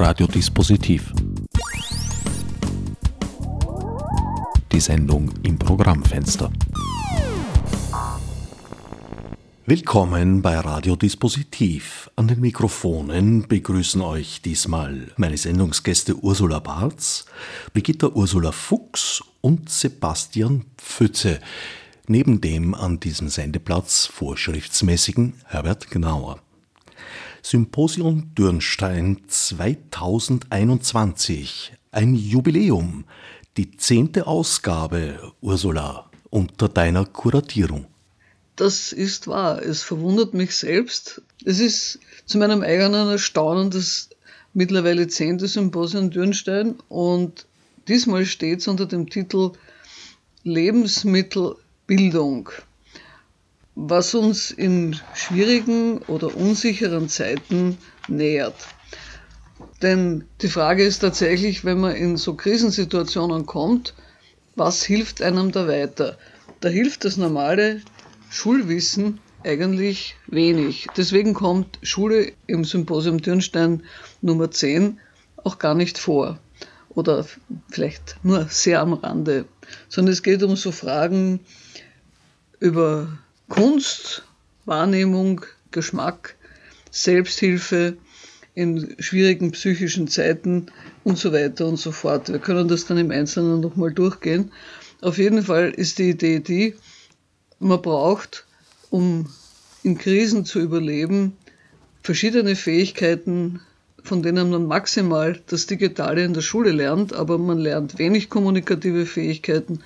Radiodispositiv. Die Sendung im Programmfenster. Willkommen bei Radiodispositiv. An den Mikrofonen begrüßen euch diesmal meine Sendungsgäste Ursula Barz, Brigitta Ursula Fuchs und Sebastian Pfütze, neben dem an diesem Sendeplatz vorschriftsmäßigen Herbert Gnauer. Symposium Dürnstein 2021, ein Jubiläum, die zehnte Ausgabe, Ursula, unter deiner Kuratierung. Das ist wahr. Es verwundert mich selbst. Es ist zu meinem eigenen Erstaunen das mittlerweile zehnte Symposium Dürnstein und diesmal steht es unter dem Titel Lebensmittelbildung was uns in schwierigen oder unsicheren Zeiten nähert. Denn die Frage ist tatsächlich, wenn man in so Krisensituationen kommt, was hilft einem da weiter? Da hilft das normale Schulwissen eigentlich wenig. Deswegen kommt Schule im Symposium Dürnstein Nummer 10 auch gar nicht vor. Oder vielleicht nur sehr am Rande. Sondern es geht um so Fragen über Kunst, Wahrnehmung, Geschmack, Selbsthilfe in schwierigen psychischen Zeiten und so weiter und so fort. Wir können das dann im Einzelnen nochmal durchgehen. Auf jeden Fall ist die Idee die, man braucht, um in Krisen zu überleben, verschiedene Fähigkeiten, von denen man maximal das Digitale in der Schule lernt, aber man lernt wenig kommunikative Fähigkeiten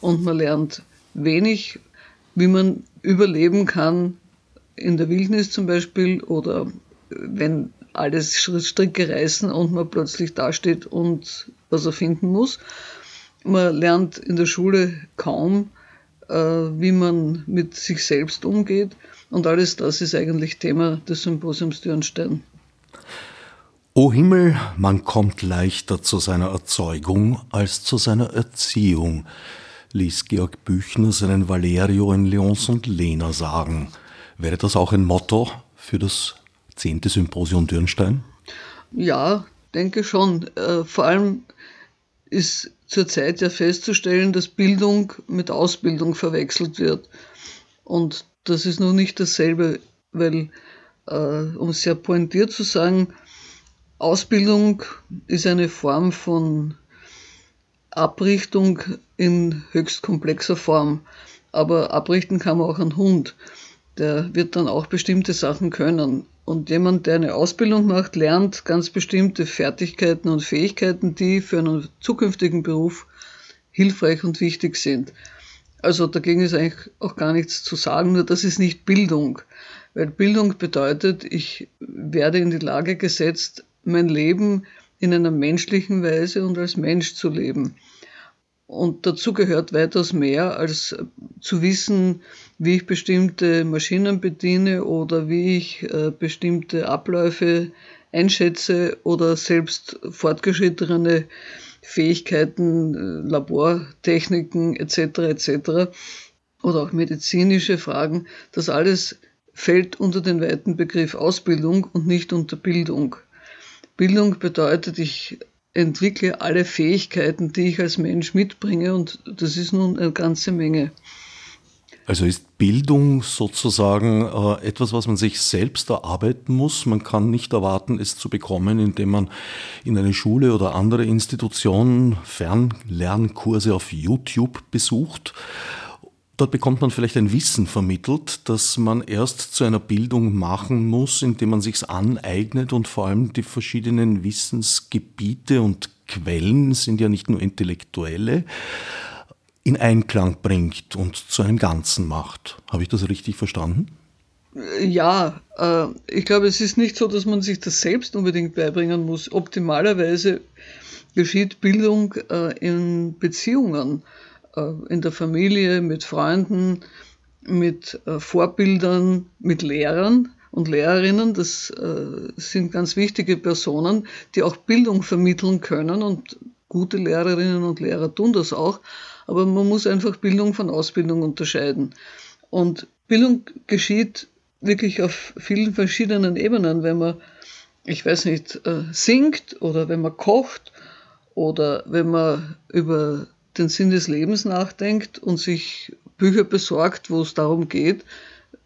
und man lernt wenig wie man überleben kann in der Wildnis zum Beispiel oder wenn alles Stricke reißen und man plötzlich dasteht und was er finden muss. Man lernt in der Schule kaum, äh, wie man mit sich selbst umgeht. Und alles das ist eigentlich Thema des Symposiums Dürnstein. O Himmel, man kommt leichter zu seiner Erzeugung als zu seiner Erziehung ließ Georg Büchner seinen Valerio in Leons und Lena sagen. Wäre das auch ein Motto für das zehnte Symposium Dürnstein? Ja, denke schon. Äh, vor allem ist zurzeit ja festzustellen, dass Bildung mit Ausbildung verwechselt wird. Und das ist noch nicht dasselbe, weil, äh, um es sehr pointiert zu sagen, Ausbildung ist eine Form von Abrichtung in höchst komplexer Form. Aber abrichten kann man auch einen Hund. Der wird dann auch bestimmte Sachen können. Und jemand, der eine Ausbildung macht, lernt ganz bestimmte Fertigkeiten und Fähigkeiten, die für einen zukünftigen Beruf hilfreich und wichtig sind. Also dagegen ist eigentlich auch gar nichts zu sagen, nur das ist nicht Bildung. Weil Bildung bedeutet, ich werde in die Lage gesetzt, mein Leben in einer menschlichen Weise und als Mensch zu leben. Und dazu gehört weitaus mehr als zu wissen, wie ich bestimmte Maschinen bediene oder wie ich äh, bestimmte Abläufe einschätze oder selbst fortgeschrittene Fähigkeiten, äh, Labortechniken etc. etc. oder auch medizinische Fragen. Das alles fällt unter den weiten Begriff Ausbildung und nicht unter Bildung. Bildung bedeutet, ich entwickle alle Fähigkeiten, die ich als Mensch mitbringe und das ist nun eine ganze Menge. Also ist Bildung sozusagen äh, etwas, was man sich selbst erarbeiten muss. Man kann nicht erwarten, es zu bekommen, indem man in eine Schule oder andere Institution Fernlernkurse auf YouTube besucht. Dort bekommt man vielleicht ein Wissen vermittelt, das man erst zu einer Bildung machen muss, indem man sich's aneignet und vor allem die verschiedenen Wissensgebiete und Quellen sind ja nicht nur intellektuelle, in Einklang bringt und zu einem Ganzen macht. Habe ich das richtig verstanden? Ja, äh, ich glaube, es ist nicht so, dass man sich das selbst unbedingt beibringen muss. Optimalerweise geschieht Bildung äh, in Beziehungen in der Familie, mit Freunden, mit äh, Vorbildern, mit Lehrern und Lehrerinnen. Das äh, sind ganz wichtige Personen, die auch Bildung vermitteln können und gute Lehrerinnen und Lehrer tun das auch. Aber man muss einfach Bildung von Ausbildung unterscheiden. Und Bildung geschieht wirklich auf vielen verschiedenen Ebenen. Wenn man ich weiß nicht, äh, singt oder wenn man kocht oder wenn man über den Sinn des Lebens nachdenkt und sich Bücher besorgt, wo es darum geht,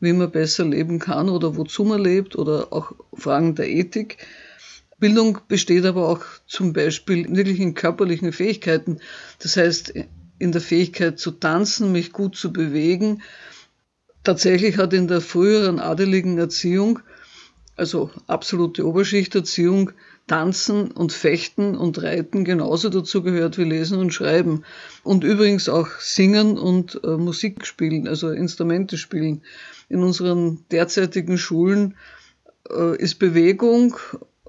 wie man besser leben kann oder wozu man lebt oder auch Fragen der Ethik. Bildung besteht aber auch zum Beispiel wirklich in körperlichen Fähigkeiten. Das heißt, in der Fähigkeit zu tanzen, mich gut zu bewegen. Tatsächlich hat in der früheren adeligen Erziehung, also absolute Oberschichterziehung, Tanzen und Fechten und Reiten genauso dazu gehört wie Lesen und Schreiben. Und übrigens auch Singen und äh, Musik spielen, also Instrumente spielen. In unseren derzeitigen Schulen äh, ist Bewegung,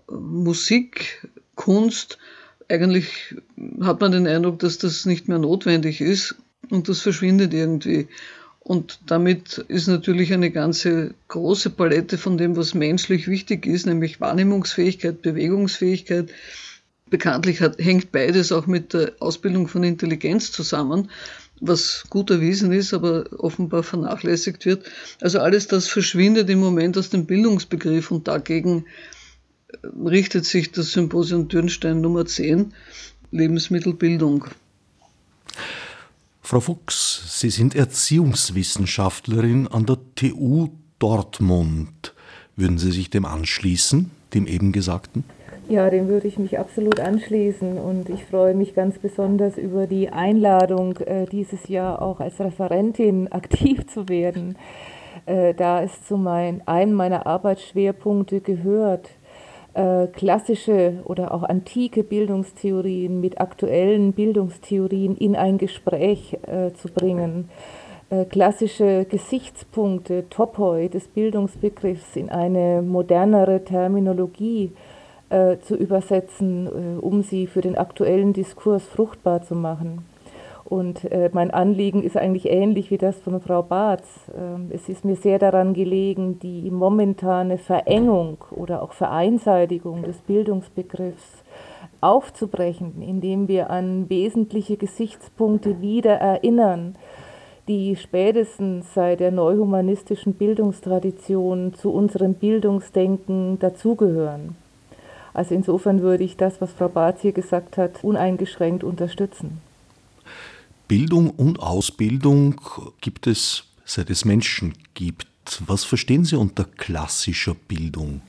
Musik, Kunst, eigentlich hat man den Eindruck, dass das nicht mehr notwendig ist und das verschwindet irgendwie. Und damit ist natürlich eine ganze große Palette von dem, was menschlich wichtig ist, nämlich Wahrnehmungsfähigkeit, Bewegungsfähigkeit. Bekanntlich hat, hängt beides auch mit der Ausbildung von Intelligenz zusammen, was gut erwiesen ist, aber offenbar vernachlässigt wird. Also alles das verschwindet im Moment aus dem Bildungsbegriff und dagegen richtet sich das Symposium Dürnstein Nummer 10, Lebensmittelbildung. Frau Fuchs, Sie sind Erziehungswissenschaftlerin an der TU Dortmund. Würden Sie sich dem anschließen, dem eben Gesagten? Ja, dem würde ich mich absolut anschließen und ich freue mich ganz besonders über die Einladung, äh, dieses Jahr auch als Referentin aktiv zu werden, äh, da es zu mein, einem meiner Arbeitsschwerpunkte gehört, äh, klassische oder auch antike Bildungstheorien mit aktuellen Bildungstheorien in ein Gespräch äh, zu bringen, äh, klassische Gesichtspunkte, Topoi des Bildungsbegriffs in eine modernere Terminologie äh, zu übersetzen, äh, um sie für den aktuellen Diskurs fruchtbar zu machen. Und äh, mein Anliegen ist eigentlich ähnlich wie das von Frau Barth. Ähm, es ist mir sehr daran gelegen, die momentane Verengung oder auch Vereinseitigung des Bildungsbegriffs aufzubrechen, indem wir an wesentliche Gesichtspunkte wieder erinnern, die spätestens seit der neuhumanistischen Bildungstradition zu unserem Bildungsdenken dazugehören. Also insofern würde ich das, was Frau Barth hier gesagt hat, uneingeschränkt unterstützen. Bildung und Ausbildung gibt es, seit es Menschen gibt. Was verstehen Sie unter klassischer Bildung?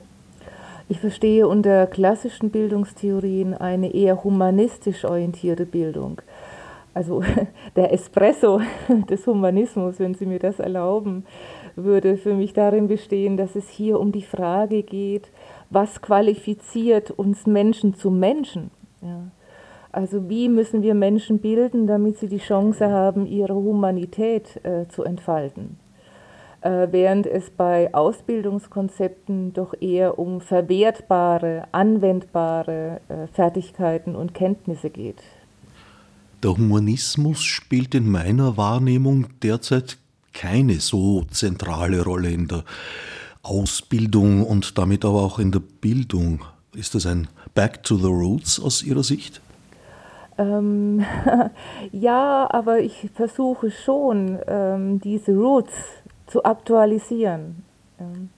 Ich verstehe unter klassischen Bildungstheorien eine eher humanistisch orientierte Bildung. Also der Espresso des Humanismus, wenn Sie mir das erlauben, würde für mich darin bestehen, dass es hier um die Frage geht, was qualifiziert uns Menschen zu Menschen. Ja. Also wie müssen wir Menschen bilden, damit sie die Chance haben, ihre Humanität äh, zu entfalten? Äh, während es bei Ausbildungskonzepten doch eher um verwertbare, anwendbare äh, Fertigkeiten und Kenntnisse geht. Der Humanismus spielt in meiner Wahrnehmung derzeit keine so zentrale Rolle in der Ausbildung und damit aber auch in der Bildung. Ist das ein Back to the Roots aus Ihrer Sicht? Ähm, ja, aber ich versuche schon, ähm, diese Roots zu aktualisieren. Ähm,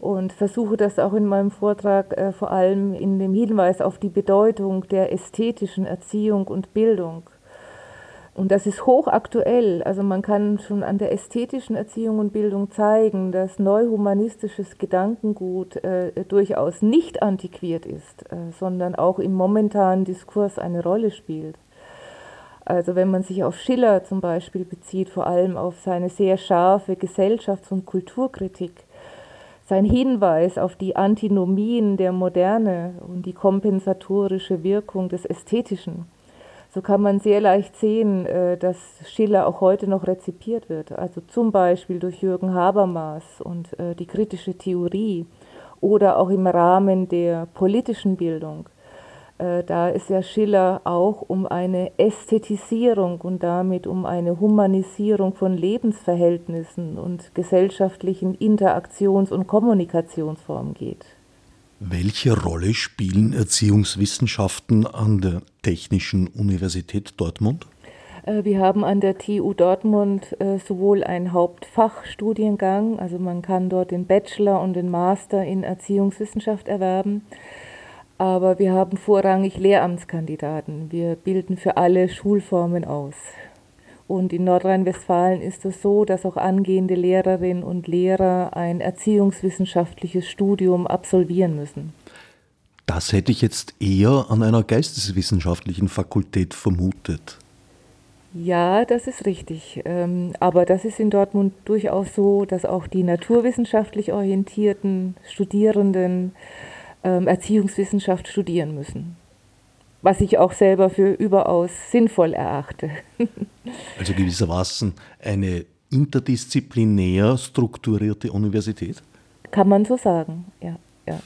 und versuche das auch in meinem Vortrag äh, vor allem in dem Hinweis auf die Bedeutung der ästhetischen Erziehung und Bildung und das ist hochaktuell. Also man kann schon an der ästhetischen Erziehung und Bildung zeigen, dass neuhumanistisches Gedankengut äh, durchaus nicht antiquiert ist, äh, sondern auch im momentanen Diskurs eine Rolle spielt. Also wenn man sich auf Schiller zum Beispiel bezieht, vor allem auf seine sehr scharfe Gesellschafts- und Kulturkritik, sein Hinweis auf die Antinomien der Moderne und die kompensatorische Wirkung des Ästhetischen, so kann man sehr leicht sehen, äh, dass Schiller auch heute noch rezipiert wird. Also zum Beispiel durch Jürgen Habermas und äh, die kritische Theorie oder auch im Rahmen der politischen Bildung. Äh, da ist ja Schiller auch um eine Ästhetisierung und damit um eine Humanisierung von Lebensverhältnissen und gesellschaftlichen Interaktions- und Kommunikationsformen geht. Welche Rolle spielen Erziehungswissenschaften an der Technischen Universität Dortmund? Äh, wir haben an der TU Dortmund äh, sowohl einen Hauptfachstudiengang, also man kann dort den Bachelor und den Master in Erziehungswissenschaft erwerben, aber wir haben vorrangig Lehramtskandidaten. Wir bilden für alle Schulformen aus. Und in Nordrhein-Westfalen ist es so, dass auch angehende Lehrerinnen und Lehrer ein erziehungswissenschaftliches Studium absolvieren müssen. Das hätte ich jetzt eher an einer geisteswissenschaftlichen Fakultät vermutet. Ja, das ist richtig. Ähm, aber das ist in Dortmund durchaus so, dass auch die naturwissenschaftlich orientierten Studierenden ähm, Erziehungswissenschaft studieren müssen. Was ich auch selber für überaus sinnvoll erachte. also gewissermaßen eine interdisziplinär strukturierte Universität? Kann man so sagen, ja. ja.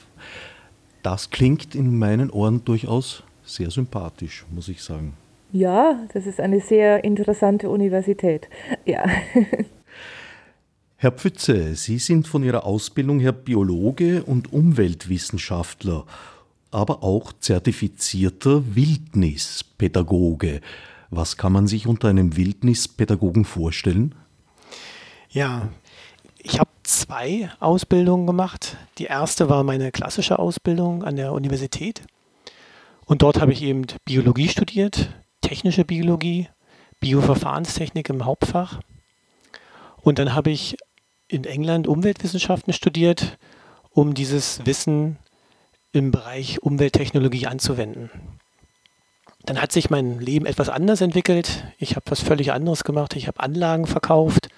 Das klingt in meinen Ohren durchaus sehr sympathisch, muss ich sagen. Ja, das ist eine sehr interessante Universität. Ja. Herr Pfütze, Sie sind von Ihrer Ausbildung her Biologe und Umweltwissenschaftler, aber auch zertifizierter Wildnispädagoge. Was kann man sich unter einem Wildnispädagogen vorstellen? Ja, ich habe zwei Ausbildungen gemacht. Die erste war meine klassische Ausbildung an der Universität. Und dort habe ich eben Biologie studiert, technische Biologie, Bioverfahrenstechnik im Hauptfach. Und dann habe ich in England Umweltwissenschaften studiert, um dieses Wissen im Bereich Umwelttechnologie anzuwenden. Dann hat sich mein Leben etwas anders entwickelt. Ich habe was völlig anderes gemacht. Ich habe Anlagen verkauft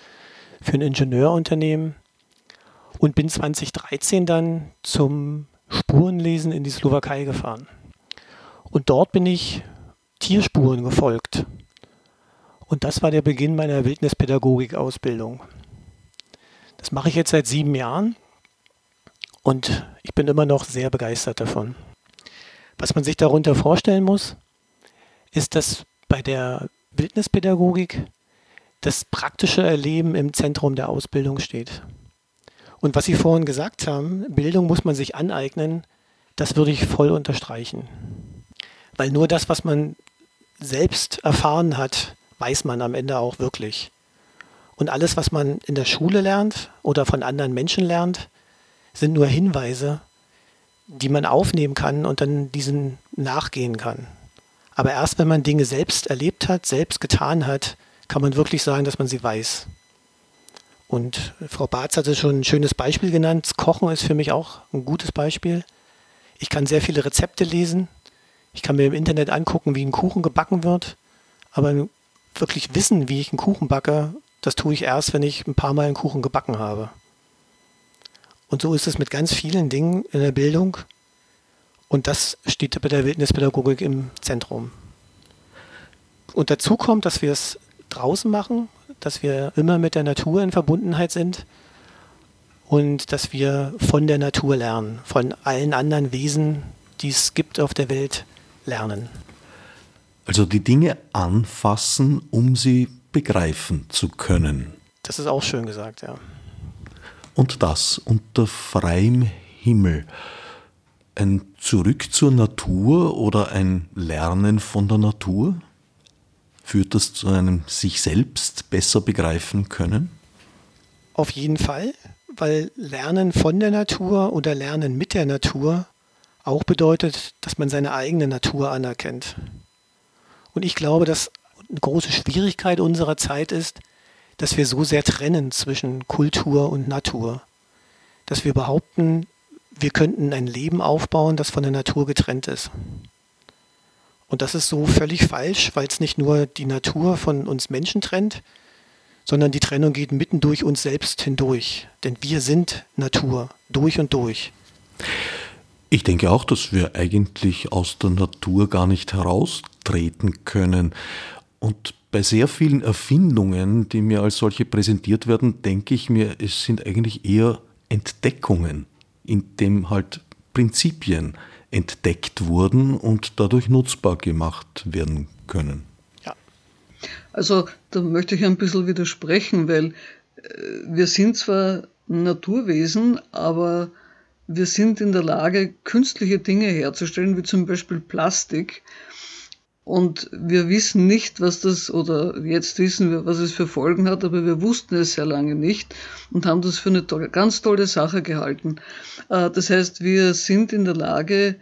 für ein Ingenieurunternehmen und bin 2013 dann zum Spurenlesen in die Slowakei gefahren. Und dort bin ich Tierspuren gefolgt. Und das war der Beginn meiner Wildnispädagogik-Ausbildung. Das mache ich jetzt seit sieben Jahren und ich bin immer noch sehr begeistert davon. Was man sich darunter vorstellen muss, ist, dass bei der Wildnispädagogik das praktische Erleben im Zentrum der Ausbildung steht. Und was Sie vorhin gesagt haben, Bildung muss man sich aneignen, das würde ich voll unterstreichen. Weil nur das, was man selbst erfahren hat, weiß man am Ende auch wirklich. Und alles, was man in der Schule lernt oder von anderen Menschen lernt, sind nur Hinweise, die man aufnehmen kann und dann diesen nachgehen kann. Aber erst wenn man Dinge selbst erlebt hat, selbst getan hat, kann man wirklich sagen, dass man sie weiß. Und Frau Barz hatte schon ein schönes Beispiel genannt. Kochen ist für mich auch ein gutes Beispiel. Ich kann sehr viele Rezepte lesen. Ich kann mir im Internet angucken, wie ein Kuchen gebacken wird. Aber wirklich wissen, wie ich einen Kuchen backe, das tue ich erst, wenn ich ein paar Mal einen Kuchen gebacken habe. Und so ist es mit ganz vielen Dingen in der Bildung. Und das steht bei der Wildnispädagogik im Zentrum. Und dazu kommt, dass wir es draußen machen, dass wir immer mit der Natur in Verbundenheit sind und dass wir von der Natur lernen, von allen anderen Wesen, die es gibt auf der Welt, lernen. Also die Dinge anfassen, um sie begreifen zu können. Das ist auch schön gesagt, ja. Und das unter freiem Himmel. Ein Zurück zur Natur oder ein Lernen von der Natur? Führt das zu einem sich selbst besser begreifen können? Auf jeden Fall, weil Lernen von der Natur oder Lernen mit der Natur auch bedeutet, dass man seine eigene Natur anerkennt. Und ich glaube, dass eine große Schwierigkeit unserer Zeit ist, dass wir so sehr trennen zwischen Kultur und Natur. Dass wir behaupten, wir könnten ein Leben aufbauen, das von der Natur getrennt ist. Und das ist so völlig falsch, weil es nicht nur die Natur von uns Menschen trennt, sondern die Trennung geht mitten durch uns selbst hindurch. Denn wir sind Natur, durch und durch. Ich denke auch, dass wir eigentlich aus der Natur gar nicht heraustreten können. Und bei sehr vielen Erfindungen, die mir als solche präsentiert werden, denke ich mir, es sind eigentlich eher Entdeckungen, in dem halt Prinzipien entdeckt wurden und dadurch nutzbar gemacht werden können. Ja. Also da möchte ich ein bisschen widersprechen, weil äh, wir sind zwar Naturwesen, aber wir sind in der Lage, künstliche Dinge herzustellen, wie zum Beispiel Plastik, Und wir wissen nicht, was das, oder jetzt wissen wir, was es für Folgen hat, aber wir wussten es sehr lange nicht und haben das für eine tolle, ganz tolle Sache gehalten. Äh, das heißt, wir sind in der Lage,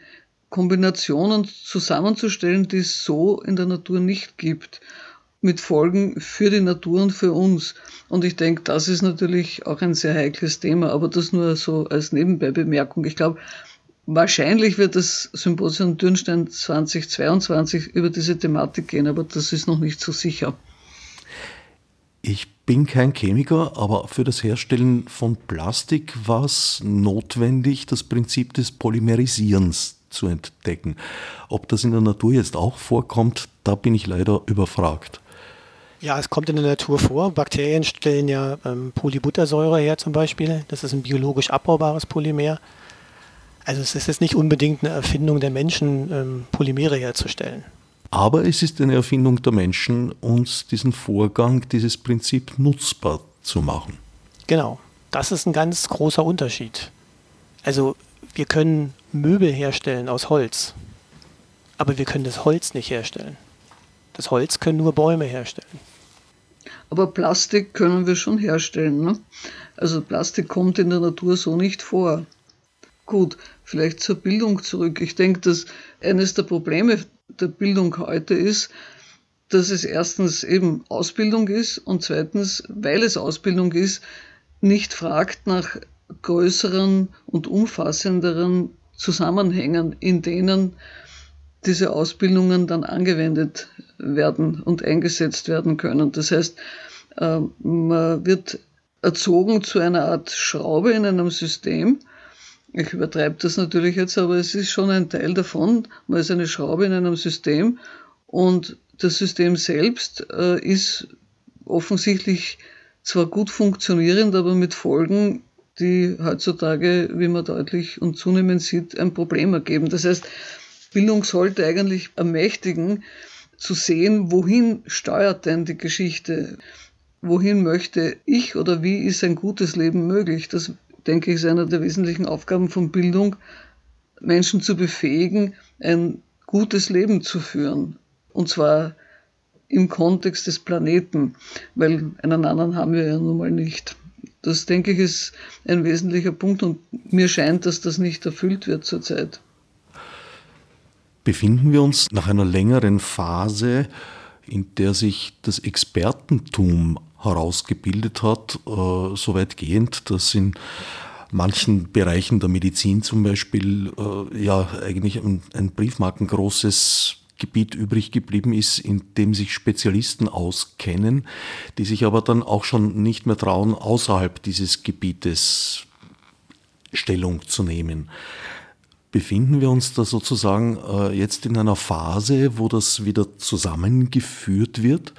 Kombinationen zusammenzustellen, die es so in der Natur nicht gibt, mit Folgen für die Natur und für uns. Und ich denke, das ist natürlich auch ein sehr heikles Thema, aber das nur so als Nebenbeibemerkung. Ich glaube, Wahrscheinlich wird das Symposium Dürnstein 2022 über diese Thematik gehen, aber das ist noch nicht so sicher. Ich bin kein Chemiker, aber für das Herstellen von Plastik war es notwendig, das Prinzip des Polymerisierens zu entdecken. Ob das in der Natur jetzt auch vorkommt, da bin ich leider überfragt. Ja, es kommt in der Natur vor. Bakterien stellen ja ähm, Polybuttersäure her zum Beispiel. Das ist ein biologisch abbaubares Polymer. Also es ist jetzt nicht unbedingt eine Erfindung der Menschen, ähm, Polymere herzustellen. Aber es ist eine Erfindung der Menschen, uns diesen Vorgang, dieses Prinzip nutzbar zu machen. Genau, das ist ein ganz großer Unterschied. Also wir können Möbel herstellen aus Holz, aber wir können das Holz nicht herstellen. Das Holz können nur Bäume herstellen. Aber Plastik können wir schon herstellen. Ne? Also Plastik kommt in der Natur so nicht vor. Gut, vielleicht zur Bildung zurück. Ich denke, dass eines der Probleme der Bildung heute ist, dass es erstens eben Ausbildung ist und zweitens, weil es Ausbildung ist, nicht fragt nach größeren und umfassenderen Zusammenhängen, in denen diese Ausbildungen dann angewendet werden und eingesetzt werden können. Das heißt, äh, man wird erzogen zu einer Art Schraube in einem System, ich übertreibe das natürlich jetzt, aber es ist schon ein Teil davon. Man ist eine Schraube in einem System und das System selbst äh, ist offensichtlich zwar gut funktionierend, aber mit Folgen, die heutzutage, wie man deutlich und zunehmend sieht, ein Problem ergeben. Das heißt, Bildung sollte eigentlich ermächtigen, zu sehen, wohin steuert denn die Geschichte? Wohin möchte ich oder wie ist ein gutes Leben möglich? Das denke ich, ist eine der wesentlichen Aufgaben von Bildung, Menschen zu befähigen, ein gutes Leben zu führen. Und zwar im Kontext des Planeten, weil einen anderen haben wir ja nun mal nicht. Das, denke ich, ist ein wesentlicher Punkt und mir scheint, dass das nicht erfüllt wird zurzeit. Befinden wir uns nach einer längeren Phase, in der sich das Expertentum herausgebildet hat, äh, so weitgehend, dass in manchen Bereichen der Medizin zum Beispiel äh, ja eigentlich ein, ein briefmarkengroßes Gebiet übrig geblieben ist, in dem sich Spezialisten auskennen, die sich aber dann auch schon nicht mehr trauen, außerhalb dieses Gebietes Stellung zu nehmen. Befinden wir uns da sozusagen äh, jetzt in einer Phase, wo das wieder zusammengeführt wird?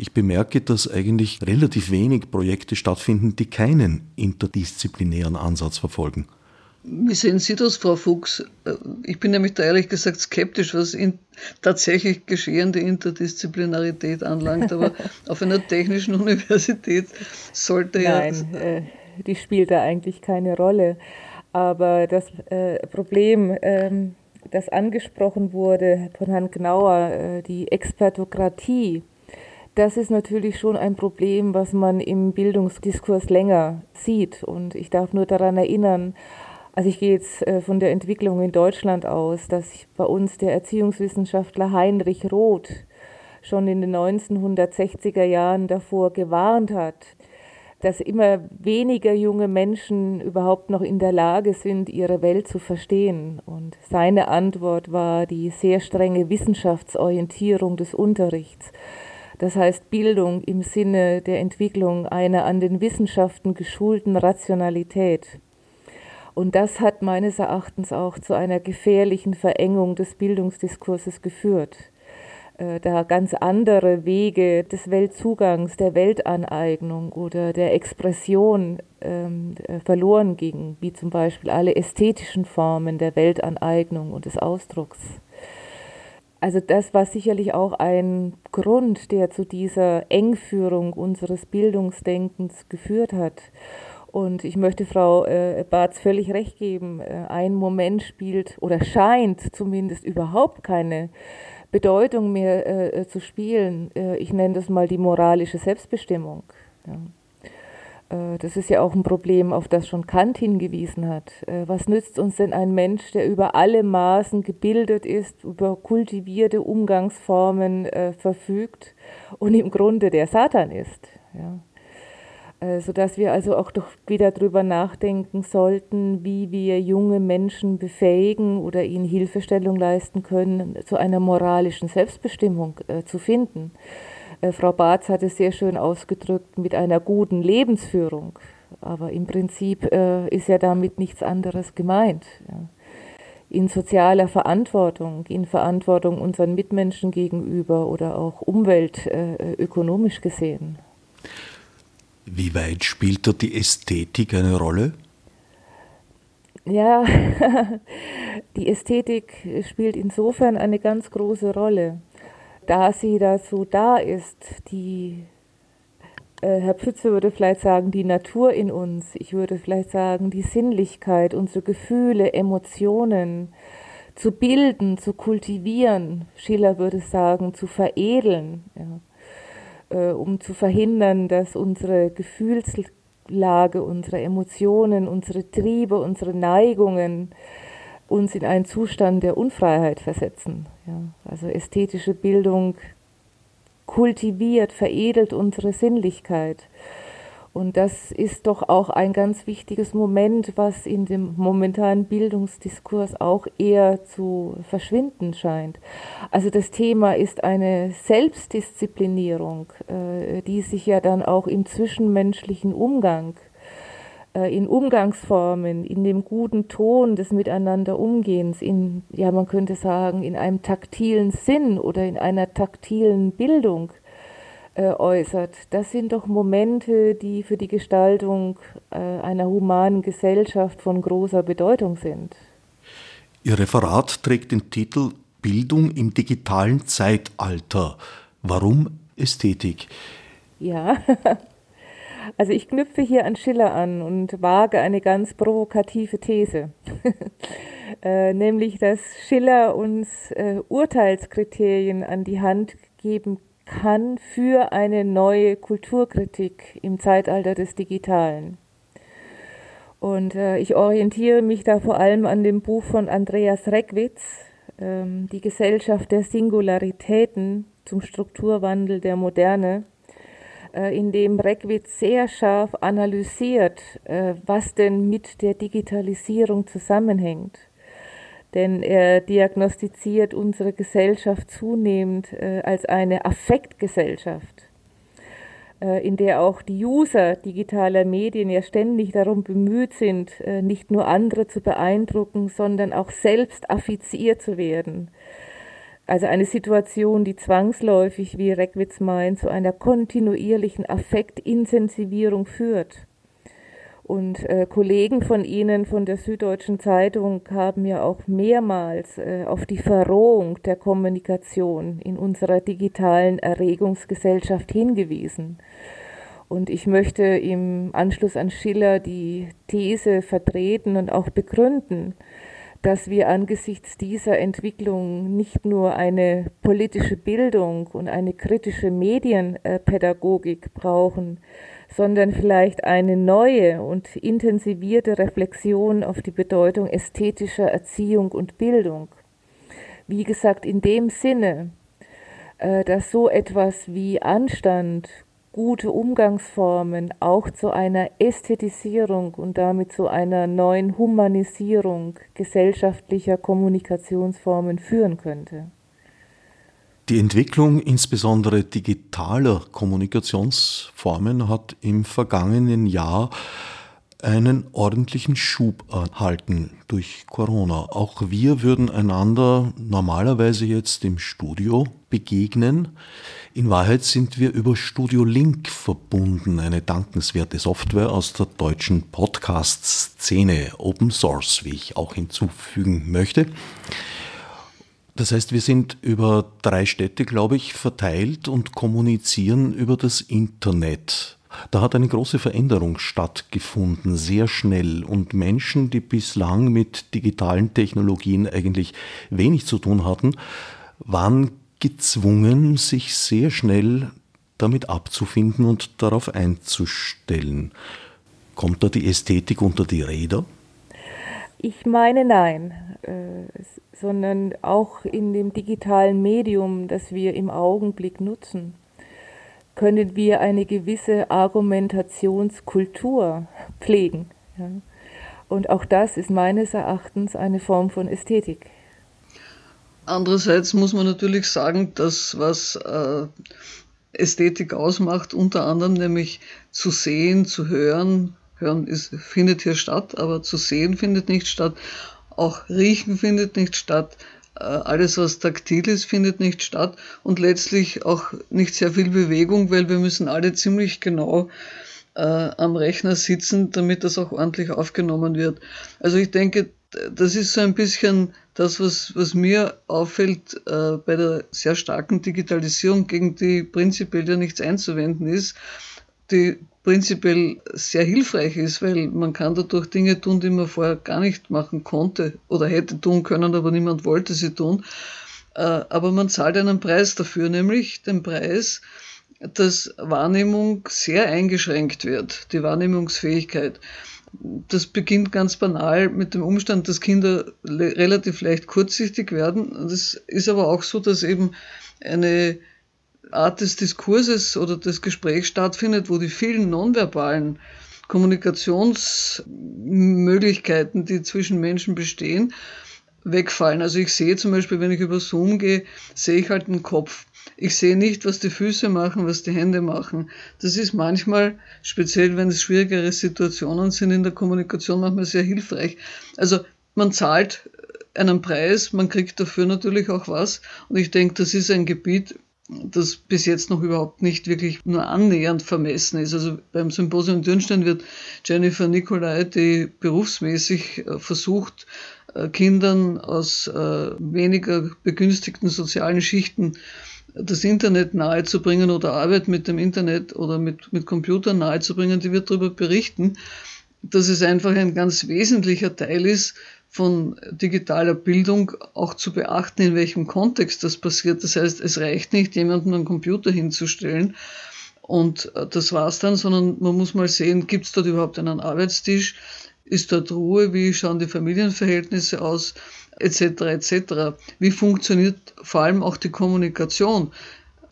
Ich bemerke, dass eigentlich relativ wenig Projekte stattfinden, die keinen interdisziplinären Ansatz verfolgen. Wie sehen Sie das, Frau Fuchs? Äh, ich bin nämlich da ehrlich gesagt skeptisch, was in tatsächlich geschehende Interdisziplinarität anlangt, aber auf einer technischen Universität sollte ja. Nein, äh, die spielt da eigentlich keine Rolle. Aber das äh, Problem, ähm, das angesprochen wurde von Herrn Gnauer, äh, die Expertokratie, das ist natürlich schon ein Problem, was man im Bildungsdiskurs länger sieht. Und ich darf nur daran erinnern, also ich gehe jetzt äh, von der Entwicklung in Deutschland aus, dass bei uns der Erziehungswissenschaftler Heinrich Roth schon in den 1960er Jahren davor gewarnt hat, dass immer weniger junge Menschen überhaupt noch in der Lage sind, ihre Welt zu verstehen. Und seine Antwort war die sehr strenge Wissenschaftsorientierung des Unterrichts. Das heißt Bildung im Sinne der Entwicklung einer an den Wissenschaften geschulten Rationalität. Und das hat meines Erachtens auch zu einer gefährlichen Verengung des Bildungsdiskurses geführt, äh, da ganz andere Wege des Weltzugangs, der Weltaneignung oder der Expression ähm, äh, verloren gingen, wie zum Beispiel alle ästhetischen Formen der Weltaneignung und des Ausdrucks. Also das war sicherlich auch ein Grund, der zu dieser Engführung unseres Bildungsdenkens geführt hat. Und ich möchte Frau äh, Barth völlig recht geben. Äh, ein Moment spielt oder scheint zumindest überhaupt keine Bedeutung mehr äh, zu spielen. Äh, ich nenne das mal die moralische Selbstbestimmung. Ja. Äh, das ist ja auch ein Problem, auf das schon Kant hingewiesen hat. Äh, was nützt uns denn ein Mensch, der über alle Maßen gebildet ist, über kultivierte Umgangsformen äh, verfügt und im Grunde der Satan ist? Ja sodass wir also auch doch wieder darüber nachdenken sollten, wie wir junge Menschen befähigen oder ihnen Hilfestellung leisten können, zu einer moralischen Selbstbestimmung zu finden. Äh, Frau Barth hat es sehr schön ausgedrückt mit einer guten Lebensführung. Aber im Prinzip äh, ist ja damit nichts anderes gemeint. In sozialer Verantwortung, in Verantwortung unseren Mitmenschen gegenüber oder auch umweltökonomisch gesehen. Wie weit spielt da die Ästhetik eine Rolle? Ja, die Ästhetik spielt insofern eine ganz große Rolle, da sie dazu da ist, die, äh, Herr Pfütze würde vielleicht sagen, die Natur in uns, ich würde vielleicht sagen, die Sinnlichkeit, unsere Gefühle, Emotionen zu bilden, zu kultivieren, Schiller würde sagen, zu veredeln. Ja äh, um zu verhindern, dass unsere Gefühlslage, unsere Emotionen, unsere Triebe, unsere Neigungen uns in einen Zustand der Unfreiheit versetzen. Ja, also ästhetische Bildung kultiviert, veredelt unsere Sinnlichkeit. Und das ist doch auch ein ganz wichtiges Moment, was in dem momentanen Bildungsdiskurs auch eher zu verschwinden scheint. Also das Thema ist eine Selbstdisziplinierung, äh, die sich ja dann auch im zwischenmenschlichen Umgang, in Umgangsformen, in dem guten Ton des Miteinanderumgehens, in, ja man könnte sagen, in einem taktilen Sinn oder in einer taktilen Bildung äh, äußert. Das sind doch Momente, die für die Gestaltung äh, einer humanen Gesellschaft von großer Bedeutung sind. Ihr Referat trägt den Titel Bildung im digitalen Zeitalter. Warum Ästhetik? Ja, also ich knüpfe hier an Schiller an und wage eine ganz provokative These. äh, nämlich, dass Schiller uns äh, Urteilskriterien an die Hand geben kann für eine neue Kulturkritik im Zeitalter des Digitalen. Und äh, ich orientiere mich da vor allem an dem Buch von Andreas Reckwitz, ähm, Die Gesellschaft der Singularitäten zum Strukturwandel der Moderne, in dem Reckwitz sehr scharf analysiert, äh, was denn mit der Digitalisierung zusammenhängt denn er diagnostiziert unsere Gesellschaft zunehmend äh, als eine Affektgesellschaft, äh, in der auch die User digitaler Medien ja ständig darum bemüht sind, äh, nicht nur andere zu beeindrucken, sondern auch selbst affiziert zu werden. Also eine Situation, die zwangsläufig, wie Reckwitz meint, zu einer kontinuierlichen Affektintensivierung führt. Und äh, Kollegen von Ihnen von der Süddeutschen Zeitung haben ja auch mehrmals äh, auf die Verrohung der Kommunikation in unserer digitalen Erregungsgesellschaft hingewiesen. Und ich möchte im Anschluss an Schiller die These vertreten und auch begründen, dass wir angesichts dieser Entwicklung nicht nur eine politische Bildung und eine kritische Medienpädagogik brauchen, sondern vielleicht eine neue und intensivierte Reflexion auf die Bedeutung ästhetischer Erziehung und Bildung. Wie gesagt, in dem Sinne, äh, dass so etwas wie Anstand, gute Umgangsformen auch zu einer Ästhetisierung und damit zu einer neuen Humanisierung gesellschaftlicher Kommunikationsformen führen könnte. Die Entwicklung insbesondere digitaler Kommunikationsformen hat im vergangenen Jahr einen ordentlichen Schub erhalten durch Corona. Auch wir würden einander normalerweise jetzt im Studio begegnen. In Wahrheit sind wir über Studio Link verbunden, eine dankenswerte Software aus der deutschen Podcast-Szene, Open Source, wie ich auch hinzufügen möchte. Das heißt, wir sind über drei Städte, glaube ich, verteilt und kommunizieren über das Internet. Da hat eine große Veränderung stattgefunden, sehr schnell. Und Menschen, die bislang mit digitalen Technologien eigentlich wenig zu tun hatten, waren gezwungen, sich sehr schnell damit abzufinden und darauf einzustellen. Kommt da die Ästhetik unter die Räder? Ich meine nein, äh, sondern auch in dem digitalen Medium, das wir im Augenblick nutzen, können wir eine gewisse Argumentationskultur pflegen. Ja. Und auch das ist meines Erachtens eine Form von Ästhetik. Andererseits muss man natürlich sagen, dass was äh, Ästhetik ausmacht, unter anderem nämlich zu sehen, zu hören, hören ist, findet hier statt, aber zu sehen findet nicht statt, auch riechen findet nicht statt, alles was taktil ist findet nicht statt und letztlich auch nicht sehr viel Bewegung, weil wir müssen alle ziemlich genau äh, am Rechner sitzen, damit das auch ordentlich aufgenommen wird. Also ich denke, das ist so ein bisschen das, was, was mir auffällt äh, bei der sehr starken Digitalisierung, gegen die prinzipiell ja nichts einzuwenden ist, die prinzipiell sehr hilfreich ist, weil man kann dadurch Dinge tun, die man vorher gar nicht machen konnte oder hätte tun können, aber niemand wollte sie tun. Äh, aber man zahlt einen Preis dafür, nämlich den Preis, dass Wahrnehmung sehr eingeschränkt wird, die Wahrnehmungsfähigkeit. Das beginnt ganz banal mit dem Umstand, dass Kinder relativ leicht kurzsichtig werden. Das ist aber auch so, dass eben eine Art des Diskurses oder des Gesprächs stattfindet, wo die vielen nonverbalen Kommunikationsmöglichkeiten, die zwischen Menschen bestehen, wegfallen. Also ich sehe zum Beispiel, wenn ich über Zoom gehe, sehe ich halt einen Kopf. Ich sehe nicht, was die Füße machen, was die Hände machen. Das ist manchmal, speziell wenn es schwierigere Situationen sind in der Kommunikation, manchmal sehr hilfreich. Also man zahlt einen Preis, man kriegt dafür natürlich auch was. Und ich denke, das ist ein Gebiet, das bis jetzt noch überhaupt nicht wirklich nur annähernd vermessen ist. Also beim Symposium Dürnstein wird Jennifer Nicolai, die berufsmäßig äh, versucht, äh, Kindern aus äh, weniger begünstigten sozialen Schichten das Internet nahezubringen oder Arbeit mit dem Internet oder mit, mit Computern nahezubringen, die wird darüber berichten, dass es einfach ein ganz wesentlicher Teil ist, von digitaler Bildung auch zu beachten, in welchem Kontext das passiert. Das heißt, es reicht nicht, jemanden einen Computer hinzustellen und äh, das war's dann, sondern man muss mal sehen, gibt es dort überhaupt einen Arbeitstisch? Ist dort Ruhe? Wie schauen die Familienverhältnisse aus? Etc. etc. Wie funktioniert vor allem auch die Kommunikation?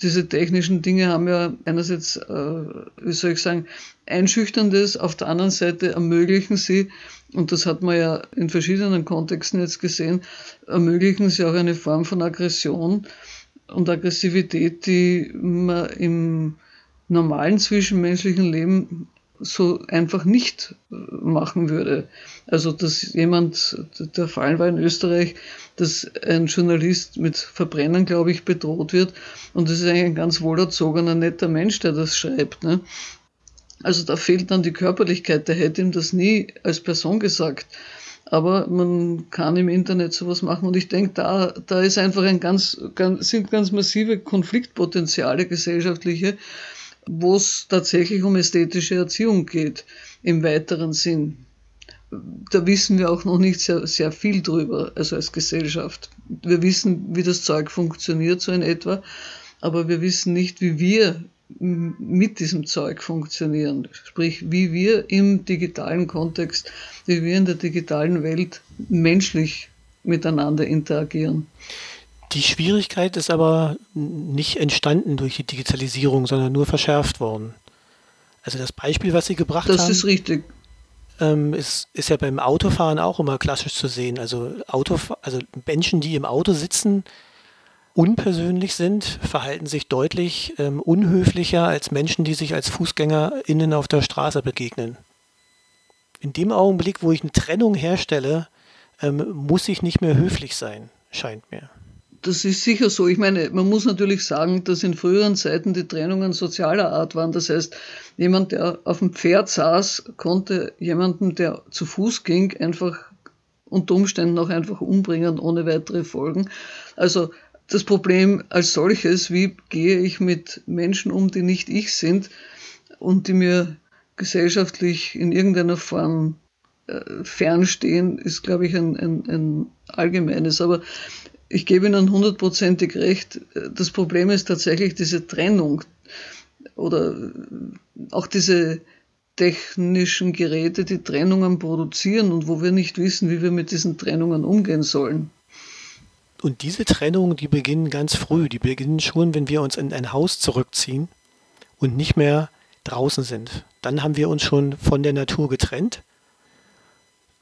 Diese technischen Dinge haben ja einerseits, äh, wie soll ich sagen, Einschüchterndes, auf der anderen Seite ermöglichen sie, und das hat man ja in verschiedenen Kontexten jetzt gesehen, ermöglichen sie auch eine Form von Aggression und Aggressivität, die man im normalen zwischenmenschlichen Leben so einfach nicht machen würde. Also, dass jemand, der Fall war in Österreich, dass ein Journalist mit Verbrennen, glaube ich, bedroht wird. Und das ist eigentlich ein ganz wohlerzogener, netter Mensch, der das schreibt. Ne? Also da fehlt dann die Körperlichkeit, der hätte ihm das nie als Person gesagt. Aber man kann im Internet sowas machen und ich denke, da, da ist einfach ein ganz, ganz, sind ganz massive Konfliktpotenziale gesellschaftliche, wo es tatsächlich um ästhetische Erziehung geht, im weiteren Sinn. Da wissen wir auch noch nicht sehr, sehr viel drüber, also als Gesellschaft. Wir wissen, wie das Zeug funktioniert, so in etwa, aber wir wissen nicht, wie wir mit diesem Zeug funktionieren. Sprich, wie wir im digitalen Kontext, wie wir in der digitalen Welt menschlich miteinander interagieren. Die Schwierigkeit ist aber nicht entstanden durch die Digitalisierung, sondern nur verschärft worden. Also das Beispiel, was Sie gebracht das haben. Das ist richtig. Ähm, ist, ist ja beim Autofahren auch immer klassisch zu sehen. Also, Autof also Menschen, die im Auto sitzen, unpersönlich sind, verhalten sich deutlich ähm, unhöflicher als Menschen, die sich als FußgängerInnen auf der Straße begegnen. In dem Augenblick, wo ich eine Trennung herstelle, ähm, muss ich nicht mehr höflich sein, scheint mir. Das ist sicher so. Ich meine, man muss natürlich sagen, dass in früheren Zeiten die Trennungen sozialer Art waren. Das heißt, jemand, der auf dem Pferd saß, konnte jemanden, der zu Fuß ging, einfach unter Umständen auch einfach umbringen ohne weitere Folgen. Also das Problem als solches, wie gehe ich mit Menschen um, die nicht ich sind und die mir gesellschaftlich in irgendeiner Form äh, fernstehen, ist, glaube ich, ein, ein, ein allgemeines. Aber ich gebe Ihnen hundertprozentig recht. Das Problem ist tatsächlich diese Trennung oder auch diese technischen Geräte, die Trennungen produzieren und wo wir nicht wissen, wie wir mit diesen Trennungen umgehen sollen. Und diese Trennungen, die beginnen ganz früh. Die beginnen schon, wenn wir uns in ein Haus zurückziehen und nicht mehr draußen sind. Dann haben wir uns schon von der Natur getrennt,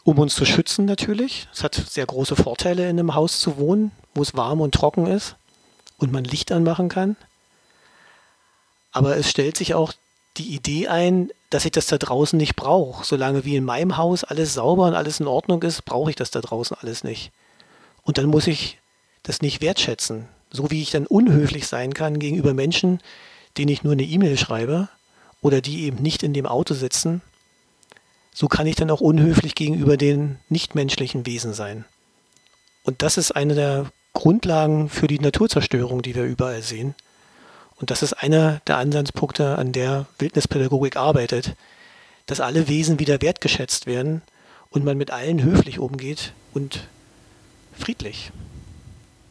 um uns zu schützen natürlich. Es hat sehr große Vorteile, in einem Haus zu wohnen, wo es warm und trocken ist und man Licht anmachen kann. Aber es stellt sich auch die Idee ein, dass ich das da draußen nicht brauche. Solange wie in meinem Haus alles sauber und alles in Ordnung ist, brauche ich das da draußen alles nicht. Und dann muss ich das nicht wertschätzen. So wie ich dann unhöflich sein kann gegenüber Menschen, denen ich nur eine E-Mail schreibe oder die eben nicht in dem Auto sitzen, so kann ich dann auch unhöflich gegenüber den nichtmenschlichen Wesen sein. Und das ist eine der Grundlagen für die Naturzerstörung, die wir überall sehen. Und das ist einer der Ansatzpunkte, an der Wildnispädagogik arbeitet, dass alle Wesen wieder wertgeschätzt werden und man mit allen höflich umgeht und friedlich.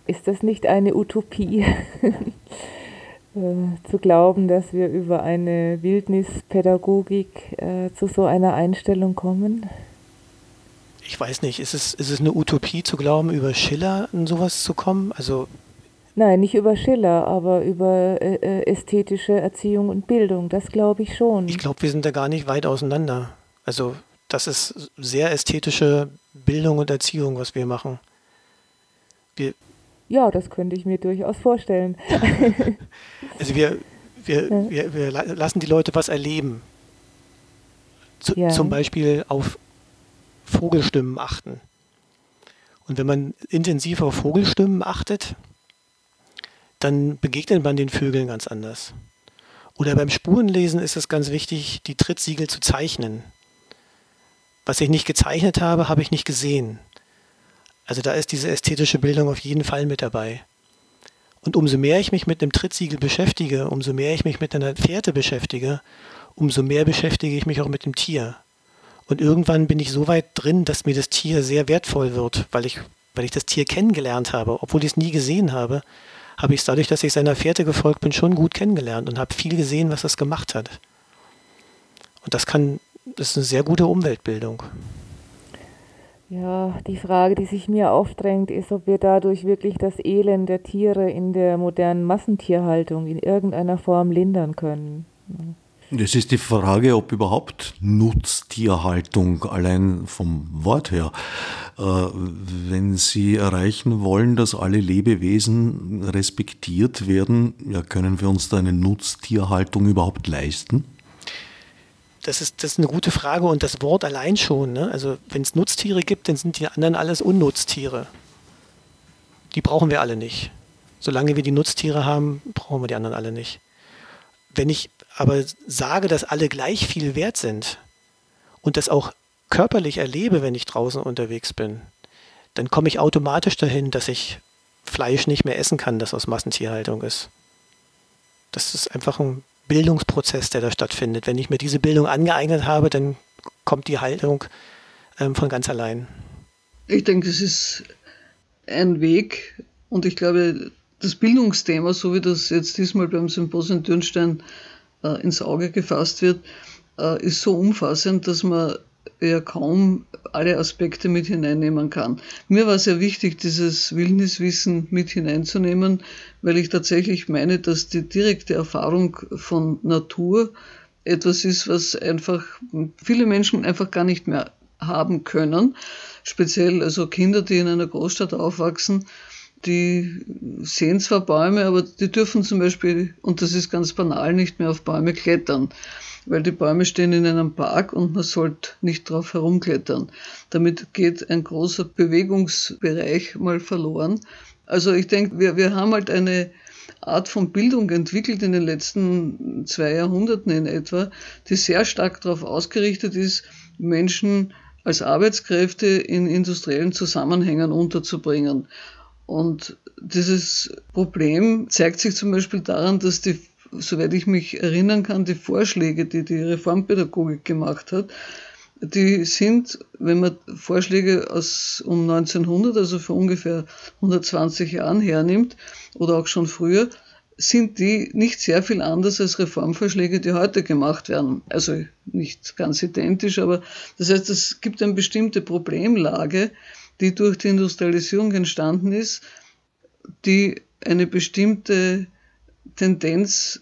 Ist das nicht eine Utopie, äh, zu glauben, dass wir über eine Wildnispädagogik äh, zu so einer Einstellung kommen? Ich weiß nicht, ist es, ist es eine Utopie zu glauben, über Schiller in sowas zu kommen? Also Nein, nicht über Schiller, aber über äh, äh, ästhetische Erziehung und Bildung. Das glaube ich schon. Ich glaube, wir sind da gar nicht weit auseinander. Also das ist sehr ästhetische Bildung und Erziehung, was wir machen. Wir ja, das könnte ich mir durchaus vorstellen. also wir, wir, ja. wir, wir, lassen die Leute was erleben. Zu, ja. Zum Beispiel auf Vogelstimmen achten. Und wenn man intensiv auf Vogelstimmen achtet, dann begegnet man den Vögeln ganz anders. Oder beim Spurenlesen ist es ganz wichtig, die Trittsiegel zu zeichnen. Was ich nicht gezeichnet habe, habe ich nicht gesehen. Also da ist diese ästhetische Bildung auf jeden Fall mit dabei. Und umso mehr ich mich mit einem Trittsiegel beschäftige, umso mehr ich mich mit einer Fährte beschäftige, umso mehr beschäftige ich mich auch mit dem Tier. Und irgendwann bin ich so weit drin, dass mir das Tier sehr wertvoll wird, weil ich, weil ich das Tier kennengelernt habe, obwohl ich es nie gesehen habe, habe ich es dadurch, dass ich seiner Fährte gefolgt bin, schon gut kennengelernt und habe viel gesehen, was es gemacht hat. Und das kann, das ist eine sehr gute Umweltbildung. Ja, die Frage, die sich mir aufdrängt, ist, ob wir dadurch wirklich das Elend der Tiere in der modernen Massentierhaltung in irgendeiner Form lindern können. Das ist die Frage, ob überhaupt Nutztierhaltung allein vom Wort her, äh, wenn Sie erreichen wollen, dass alle Lebewesen respektiert werden, ja, können wir uns da eine Nutztierhaltung überhaupt leisten? Das ist, das ist eine gute Frage und das Wort allein schon. Ne? Also wenn es Nutztiere gibt, dann sind die anderen alles Unnutztiere. Die brauchen wir alle nicht. Solange wir die Nutztiere haben, brauchen wir die anderen alle nicht. Wenn ich aber sage, dass alle gleich viel wert sind und das auch körperlich erlebe, wenn ich draußen unterwegs bin, dann komme ich automatisch dahin, dass ich Fleisch nicht mehr essen kann, das aus Massentierhaltung ist. Das ist einfach ein Bildungsprozess, der da stattfindet. Wenn ich mir diese Bildung angeeignet habe, dann kommt die Haltung ähm, von ganz allein. Ich denke, es ist ein Weg und ich glaube, das Bildungsthema, so wie das jetzt diesmal beim Symposium Dürnstein äh, ins Auge gefasst wird, äh, ist so umfassend, dass man ja kaum alle Aspekte mit hineinnehmen kann. Mir war sehr wichtig, dieses Wildniswissen mit hineinzunehmen, weil ich tatsächlich meine, dass die direkte Erfahrung von Natur etwas ist, was einfach viele Menschen einfach gar nicht mehr haben können. Speziell also Kinder, die in einer Großstadt aufwachsen, die sehen zwar Bäume, aber die dürfen zum Beispiel, und das ist ganz banal, nicht mehr auf Bäume klettern weil die Bäume stehen in einem Park und man sollte nicht drauf herumklettern. Damit geht ein großer Bewegungsbereich mal verloren. Also ich denke, wir, wir haben halt eine Art von Bildung entwickelt in den letzten zwei Jahrhunderten in etwa, die sehr stark darauf ausgerichtet ist, Menschen als Arbeitskräfte in industriellen Zusammenhängen unterzubringen. Und dieses Problem zeigt sich zum Beispiel daran, dass die soweit ich mich erinnern kann, die Vorschläge, die die Reformpädagogik gemacht hat, die sind, wenn man Vorschläge aus um 1900, also vor ungefähr 120 Jahren hernimmt oder auch schon früher, sind die nicht sehr viel anders als Reformvorschläge, die heute gemacht werden. Also nicht ganz identisch, aber das heißt, es gibt eine bestimmte Problemlage, die durch die Industrialisierung entstanden ist, die eine bestimmte Tendenz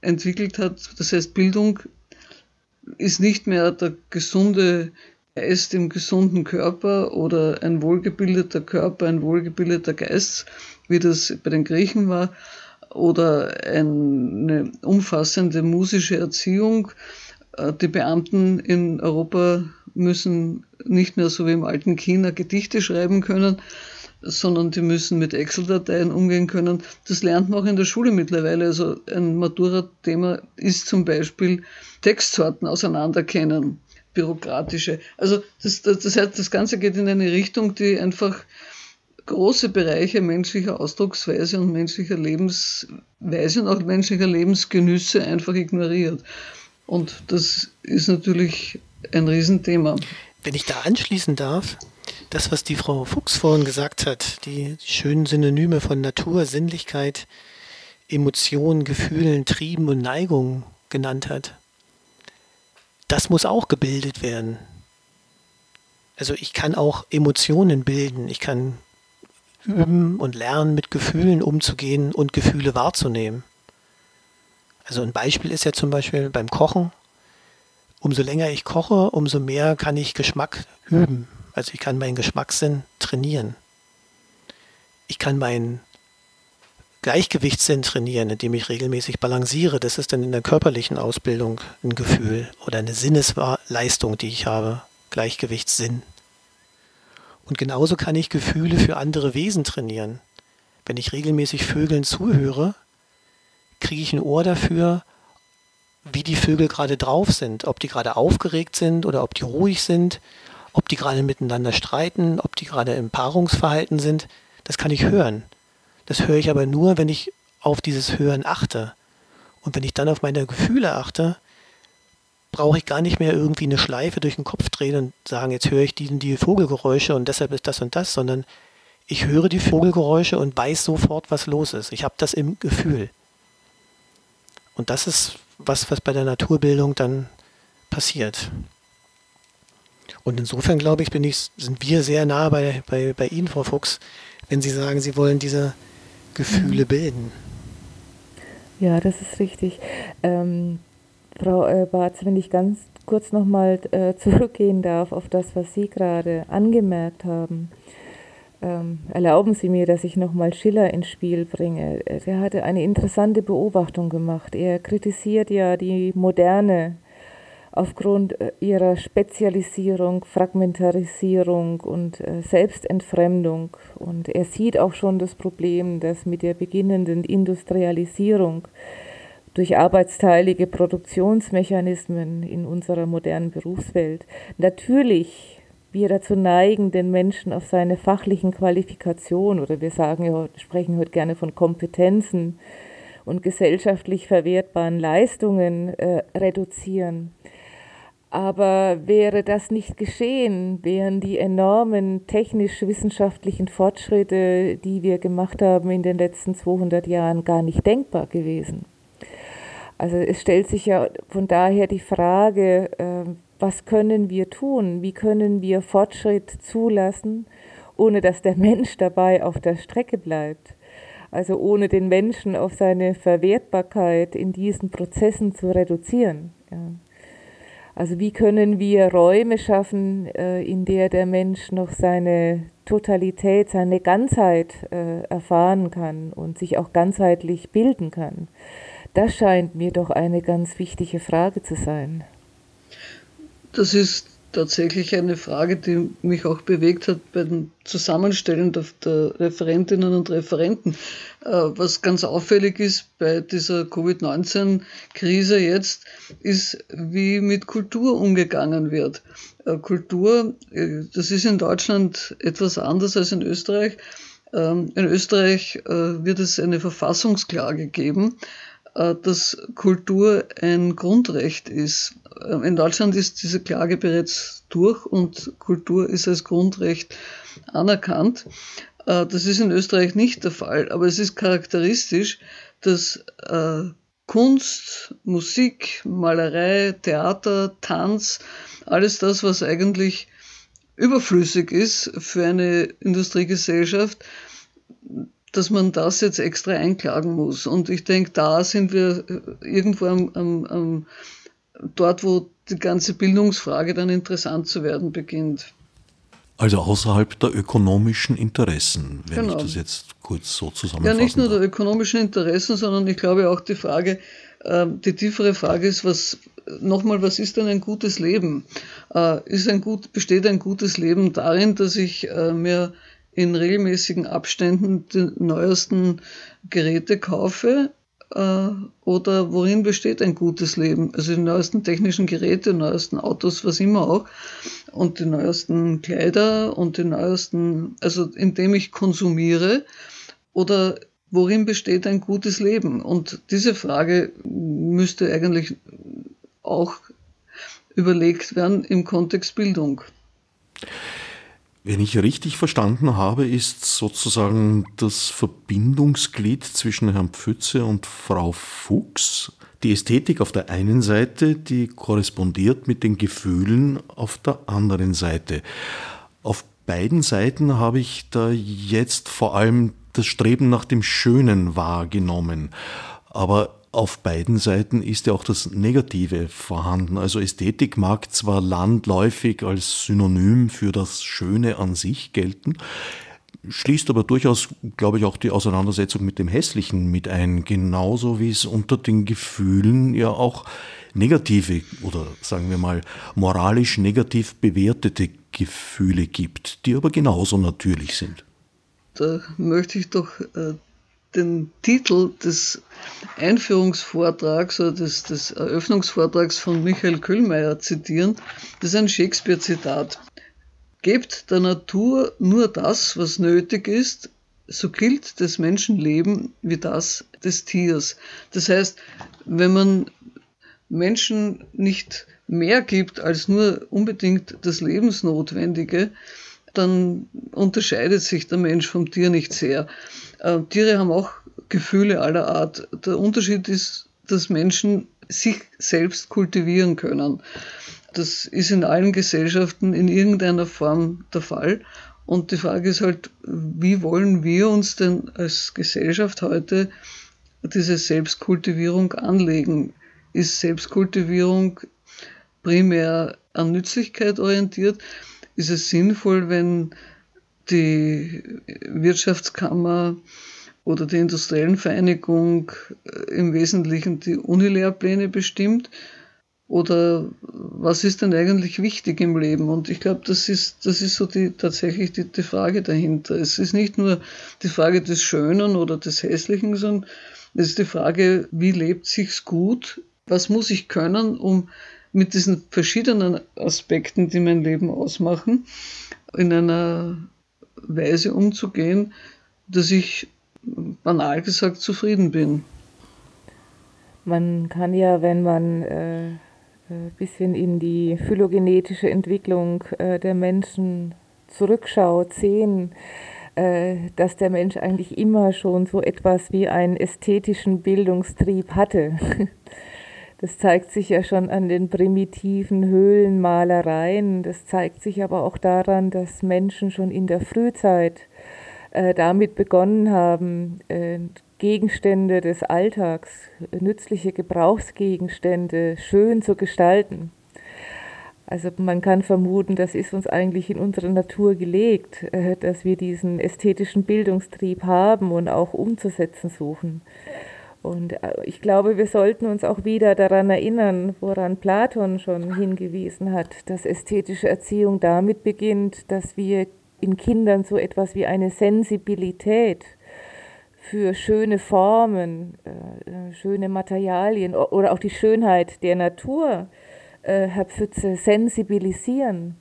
entwickelt hat. Das heißt, Bildung ist nicht mehr der gesunde Geist im gesunden Körper oder ein wohlgebildeter Körper, ein wohlgebildeter Geist, wie das bei den Griechen war, oder eine umfassende musische Erziehung. Äh, die Beamten in Europa müssen nicht mehr so wie im alten China Gedichte schreiben können, sondern die müssen mit Excel-Dateien umgehen können. Das lernt man auch in der Schule mittlerweile. Also ein Matura-Thema ist zum Beispiel Textsorten auseinanderkennen, bürokratische. Also das, das, das heißt, das Ganze geht in eine Richtung, die einfach große Bereiche menschlicher Ausdrucksweise und menschlicher Lebensweise und auch menschlicher Lebensgenüsse einfach ignoriert. Und das ist natürlich ein Riesenthema. Wenn ich da anschließen darf, das, was die Frau Fuchs vorhin gesagt hat, die schönen Synonyme von Natur, Sinnlichkeit, Emotionen, Gefühlen, Trieben und Neigungen genannt hat, das muss auch gebildet werden. Also ich kann auch Emotionen bilden, ich kann üben und lernen, mit Gefühlen umzugehen und Gefühle wahrzunehmen. Also ein Beispiel ist ja zum Beispiel beim Kochen. Umso länger ich koche, umso mehr kann ich Geschmack üben. Also ich kann meinen Geschmackssinn trainieren. Ich kann meinen Gleichgewichtssinn trainieren, indem ich regelmäßig balanciere. Das ist dann in der körperlichen Ausbildung ein Gefühl oder eine Sinnesleistung, die ich habe. Gleichgewichtssinn. Und genauso kann ich Gefühle für andere Wesen trainieren. Wenn ich regelmäßig Vögeln zuhöre, kriege ich ein Ohr dafür, wie die Vögel gerade drauf sind, ob die gerade aufgeregt sind oder ob die ruhig sind, ob die gerade miteinander streiten, ob die gerade im Paarungsverhalten sind. Das kann ich hören. Das höre ich aber nur, wenn ich auf dieses Hören achte. Und wenn ich dann auf meine Gefühle achte, brauche ich gar nicht mehr irgendwie eine Schleife durch den Kopf drehen und sagen, jetzt höre ich die, die Vogelgeräusche und deshalb ist das und das, sondern ich höre die Vogelgeräusche und weiß sofort, was los ist. Ich habe das im Gefühl. Und das ist was, was bei der Naturbildung dann passiert. Und insofern, glaube ich, ich, sind wir sehr nah bei, bei, bei Ihnen, Frau Fuchs, wenn Sie sagen, Sie wollen diese Gefühle bilden. Ja, das ist richtig. Ähm, Frau äh, Barz, wenn ich ganz kurz nochmal äh, zurückgehen darf auf das, was Sie gerade angemerkt haben. Ähm, erlauben Sie mir, dass ich nochmal Schiller ins Spiel bringe. Er hatte eine interessante Beobachtung gemacht. Er kritisiert ja die Moderne aufgrund äh, ihrer Spezialisierung, Fragmentarisierung und äh, Selbstentfremdung. Und er sieht auch schon das Problem, dass mit der beginnenden Industrialisierung durch arbeitsteilige Produktionsmechanismen in unserer modernen Berufswelt natürlich wir dazu neigen, den Menschen auf seine fachlichen Qualifikationen oder wir sagen sprechen heute gerne von Kompetenzen und gesellschaftlich verwertbaren Leistungen äh, reduzieren. Aber wäre das nicht geschehen, wären die enormen technisch-wissenschaftlichen Fortschritte, die wir gemacht haben in den letzten 200 Jahren, gar nicht denkbar gewesen. Also es stellt sich ja von daher die Frage, äh, was können wir tun? Wie können wir Fortschritt zulassen, ohne dass der Mensch dabei auf der Strecke bleibt? Also ohne den Menschen auf seine Verwertbarkeit in diesen Prozessen zu reduzieren. Ja. Also wie können wir Räume schaffen, äh, in der der Mensch noch seine Totalität, seine Ganzheit äh, erfahren kann und sich auch ganzheitlich bilden kann? Das scheint mir doch eine ganz wichtige Frage zu sein. Das ist tatsächlich eine Frage, die mich auch bewegt hat bei dem Zusammenstellen der, der Referentinnen und Referenten. Äh, was ganz auffällig ist bei dieser Covid-19-Krise jetzt, ist, wie mit Kultur umgegangen wird. Äh, Kultur, äh, das ist in Deutschland etwas anders als in Österreich. Ähm, in Österreich wird es eine Verfassungsklage geben dass Kultur ein Grundrecht ist. Äh, in Deutschland ist diese Klage bereits durch und Kultur ist als Grundrecht anerkannt. Äh, das ist in Österreich nicht der Fall, aber es ist charakteristisch, dass Kunst, Musik, Malerei, Theater, Tanz, alles das, was eigentlich überflüssig ist für eine Industriegesellschaft, dass man das jetzt extra einklagen muss. Und ich denke, da sind wir irgendwo am, am, am, dort, wo die ganze Bildungsfrage dann interessant zu werden beginnt. Also außerhalb der ökonomischen Interessen, wenn genau. ich das jetzt kurz so zusammenfasse. Ja, nicht nur der ökonomischen Interessen, sondern ich glaube auch die Frage, ähm, die tiefere Frage ist, was nochmal, was ist denn ein gutes Leben? Äh, ist ein gut, besteht ein gutes Leben darin, dass ich äh, mir in regelmäßigen Abständen die neuesten Geräte kaufe? Äh, oder worin besteht ein gutes Leben? Also die neuesten technischen Geräte, die neuesten Autos, was immer auch, und die neuesten Kleider und die neuesten, also indem ich konsumiere oder worin besteht ein gutes Leben? Und diese Frage müsste eigentlich auch überlegt werden im Kontext Bildung. Wenn ich richtig verstanden habe, ist sozusagen das Verbindungsglied zwischen Herrn Pfütze und Frau Fuchs die Ästhetik auf der einen Seite, die korrespondiert mit den Gefühlen auf der anderen Seite. Auf beiden Seiten habe ich da jetzt vor allem das Streben nach dem Schönen wahrgenommen. Aber auf beiden Seiten ist ja auch das Negative vorhanden. Also Ästhetik mag zwar landläufig als Synonym für das Schöne an sich gelten, schließt aber durchaus, glaube ich, auch die Auseinandersetzung mit dem Hässlichen mit ein, genauso wie es unter den Gefühlen ja auch negative oder sagen wir mal moralisch negativ bewertete Gefühle gibt, die aber genauso natürlich sind. Da möchte ich doch äh, den Titel des Einführungsvortrags oder des, des Eröffnungsvortrags von Michael Köhlmeier zitieren. Das ist ein Shakespeare-Zitat. Gebt der Natur nur das, was nötig ist, so gilt des Menschen Leben wie das des Tiers. Das heißt, wenn man Menschen nicht mehr gibt als nur unbedingt das Lebensnotwendige, dann unterscheidet sich der Mensch vom Tier nicht sehr. Äh, Tiere haben auch Gefühle aller Art. Der Unterschied ist, dass Menschen sich selbst kultivieren können. Das ist in allen Gesellschaften in irgendeiner Form der Fall. Und die Frage ist halt, wie wollen wir uns denn als Gesellschaft heute diese Selbstkultivierung anlegen? Ist Selbstkultivierung primär an Nützlichkeit orientiert? Ist es sinnvoll, wenn die Wirtschaftskammer oder die Industriellen Vereinigung äh, im Wesentlichen die Unilehrpläne bestimmt? Oder was ist denn eigentlich wichtig im Leben? Und ich glaube, das ist, das ist so die, tatsächlich die, die Frage dahinter. Es ist nicht nur die Frage des Schönen oder des Hässlichen, sondern es ist die Frage, wie lebt sich's gut? Was muss ich können, um mit diesen verschiedenen Aspekten, die mein Leben ausmachen, in einer Weise umzugehen, dass ich banal gesagt zufrieden bin. Man kann ja, wenn man äh, ein äh, bisschen in die phylogenetische Entwicklung äh, der Menschen zurückschaut, sehen, äh, dass der Mensch eigentlich immer schon so etwas wie einen ästhetischen Bildungstrieb hatte. Das zeigt sich ja schon an den primitiven Höhlenmalereien. Das zeigt sich aber auch daran, dass Menschen schon in der Frühzeit äh, damit begonnen haben, äh, Gegenstände des Alltags, nützliche Gebrauchsgegenstände schön zu gestalten. Also man kann vermuten, das ist uns eigentlich in unserer Natur gelegt, äh, dass wir diesen ästhetischen Bildungstrieb haben und auch umzusetzen suchen. Und ich glaube, wir sollten uns auch wieder daran erinnern, woran Platon schon hingewiesen hat, dass ästhetische Erziehung damit beginnt, dass wir in Kindern so etwas wie eine Sensibilität für schöne Formen, äh, äh schöne Materialien oder auch die Schönheit der Natur, äh, Herr Pfütze, sensibilisieren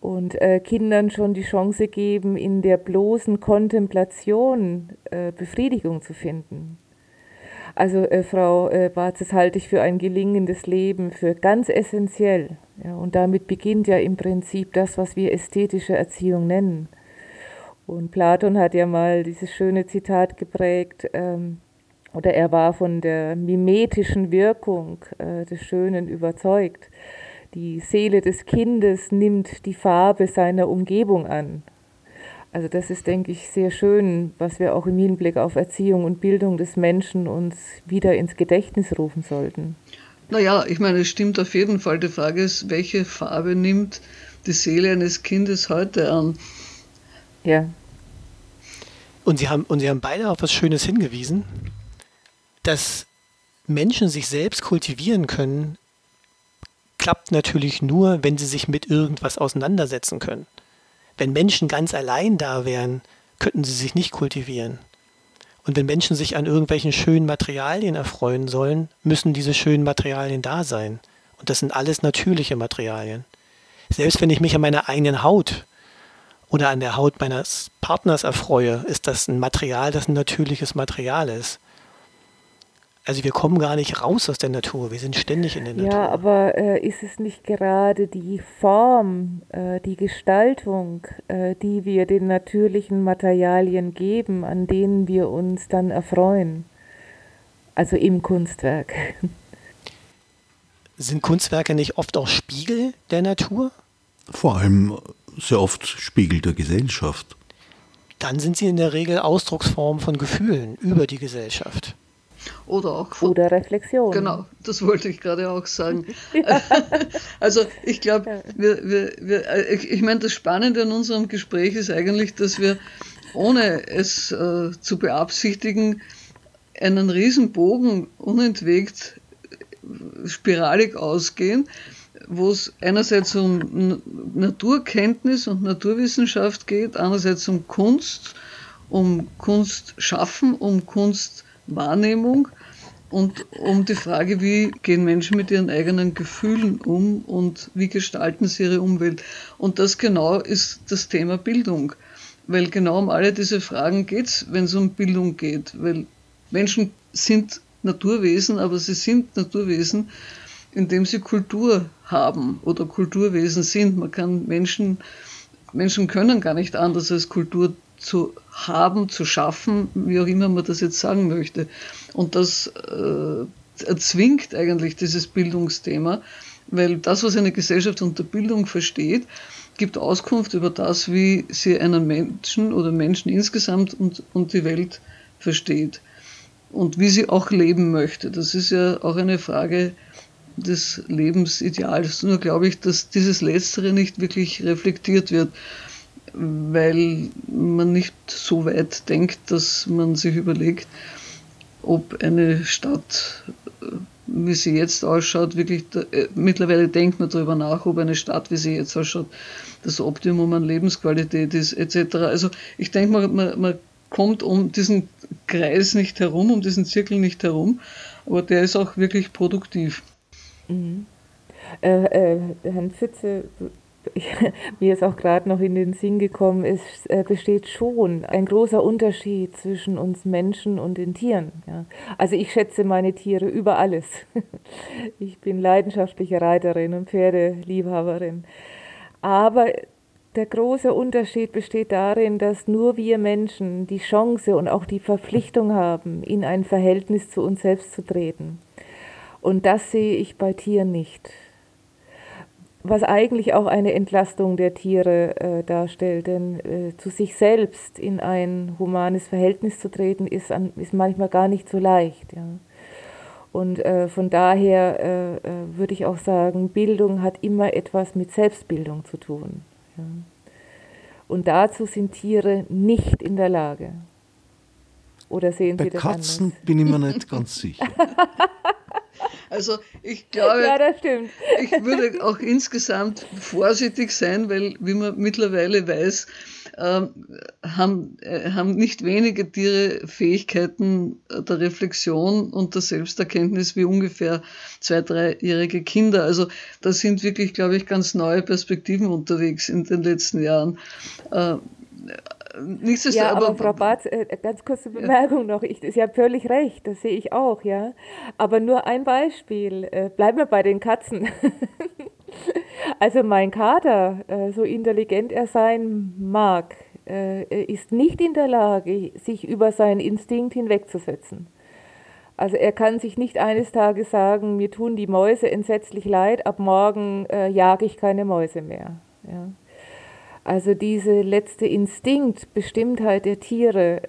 und äh, Kindern schon die Chance geben, in der bloßen Kontemplation äh, Befriedigung zu finden. Also äh, Frau äh, Barz, das halte ich für ein gelingendes Leben, für ganz essentiell. Ja, und damit beginnt ja im Prinzip das, was wir ästhetische Erziehung nennen. Und Platon hat ja mal dieses schöne Zitat geprägt, ähm, oder er war von der mimetischen Wirkung äh, des Schönen überzeugt. Die Seele des Kindes nimmt die Farbe seiner Umgebung an. Also das ist, denke ich, sehr schön, was wir auch im Hinblick auf Erziehung und Bildung des Menschen uns wieder ins Gedächtnis rufen sollten. Naja, ich meine, es stimmt auf jeden Fall. Die Frage ist, welche Farbe nimmt die Seele eines Kindes heute an? Ja. Und Sie haben, und Sie haben beide auf was Schönes hingewiesen, dass Menschen sich selbst kultivieren können, klappt natürlich nur, wenn sie sich mit irgendwas auseinandersetzen können. Wenn Menschen ganz allein da wären, könnten sie sich nicht kultivieren. Und wenn Menschen sich an irgendwelchen schönen Materialien erfreuen sollen, müssen diese schönen Materialien da sein. Und das sind alles natürliche Materialien. Selbst wenn ich mich an meiner eigenen Haut oder an der Haut meines Partners erfreue, ist das ein Material, das ein natürliches Material ist. Also wir kommen gar nicht raus aus der Natur, wir sind ständig in der Natur. Ja, aber äh, ist es nicht gerade die Form, äh, die Gestaltung, äh, die wir den natürlichen Materialien geben, an denen wir uns dann erfreuen? Also im Kunstwerk. Sind Kunstwerke nicht oft auch Spiegel der Natur? Vor allem sehr oft Spiegel der Gesellschaft. Dann sind sie in der Regel Ausdrucksform von Gefühlen über die Gesellschaft. Oder auch von, Oder Reflexion. Genau, das wollte ich gerade auch sagen. ja. Also ich glaube, wir, wir, wir, äh, ich, ich meine, das Spannende an unserem Gespräch ist eigentlich, dass wir, ohne es äh, zu beabsichtigen, einen Riesenbogen unentwegt äh, spiralig ausgehen, wo es einerseits um Naturkenntnis und Naturwissenschaft geht, andererseits um Kunst, um Kunst schaffen, um Kunst Wahrnehmung und um die Frage, wie gehen Menschen mit ihren eigenen Gefühlen um und wie gestalten sie ihre Umwelt. Und das genau ist das Thema Bildung. Weil genau um alle diese Fragen geht es, wenn es um Bildung geht. Weil Menschen sind Naturwesen, aber sie sind Naturwesen, indem sie Kultur haben oder Kulturwesen sind. Man kann Menschen, Menschen können gar nicht anders als Kultur zu haben, zu schaffen, wie auch immer man das jetzt sagen möchte. Und das äh, erzwingt eigentlich dieses Bildungsthema, weil das, was eine Gesellschaft unter Bildung versteht, gibt Auskunft über das, wie sie einen Menschen oder Menschen insgesamt und, und die Welt versteht und wie sie auch leben möchte. Das ist ja auch eine Frage des Lebensideals. Nur glaube ich, dass dieses Letztere nicht wirklich reflektiert wird weil man nicht so weit denkt, dass man sich überlegt, ob eine Stadt, wie sie jetzt ausschaut, wirklich, äh, mittlerweile denkt man darüber nach, ob eine Stadt, wie sie jetzt ausschaut, das Optimum an Lebensqualität ist, etc. Also ich denke mal, man, man kommt um diesen Kreis nicht herum, um diesen Zirkel nicht herum, aber der ist auch wirklich produktiv. Mhm. Äh, äh, Herrn Fitze, mir ist auch gerade noch in den Sinn gekommen, es äh, besteht schon ein großer Unterschied zwischen uns Menschen und den Tieren. Ja. Also ich schätze meine Tiere über alles. Ich bin leidenschaftliche Reiterin und Pferdeliebhaberin. Aber der große Unterschied besteht darin, dass nur wir Menschen die Chance und auch die Verpflichtung haben, in ein Verhältnis zu uns selbst zu treten. Und das sehe ich bei Tieren nicht was eigentlich auch eine Entlastung der Tiere äh, darstellt. Denn äh, zu sich selbst in ein humanes Verhältnis zu treten, ist, an, ist manchmal gar nicht so leicht. Ja. Und äh, von daher äh, äh, würde ich auch sagen, Bildung hat immer etwas mit Selbstbildung zu tun. Ja. Und dazu sind Tiere nicht in der Lage. Oder sehen Bei Sie das Katzen anders? bin ich mir nicht ganz sicher. Also ich glaube, ja, ich würde auch insgesamt vorsichtig sein, weil, wie man mittlerweile weiß, ähm, haben, äh, haben nicht wenige Tiere Fähigkeiten der Reflexion und der Selbsterkenntnis wie ungefähr zwei, dreijährige Kinder. Also da sind wirklich, glaube ich, ganz neue Perspektiven unterwegs in den letzten Jahren. Äh, ja, aber, aber Frau Barth, äh, ganz kurze Bemerkung ja. noch. Ich, Sie haben völlig recht, das sehe ich auch, ja. Aber nur ein Beispiel. Äh, bleiben wir bei den Katzen. also mein Kater, äh, so intelligent er sein mag, ist nicht in der Lage, sich über seinen Instinkt hinwegzusetzen. Also er kann sich nicht eines Tages sagen, mir tun die Mäuse entsetzlich leid, ab morgen äh, jage ich keine Mäuse mehr. Ja. Also diese letzte Instinkt, Bestimmtheit der Tiere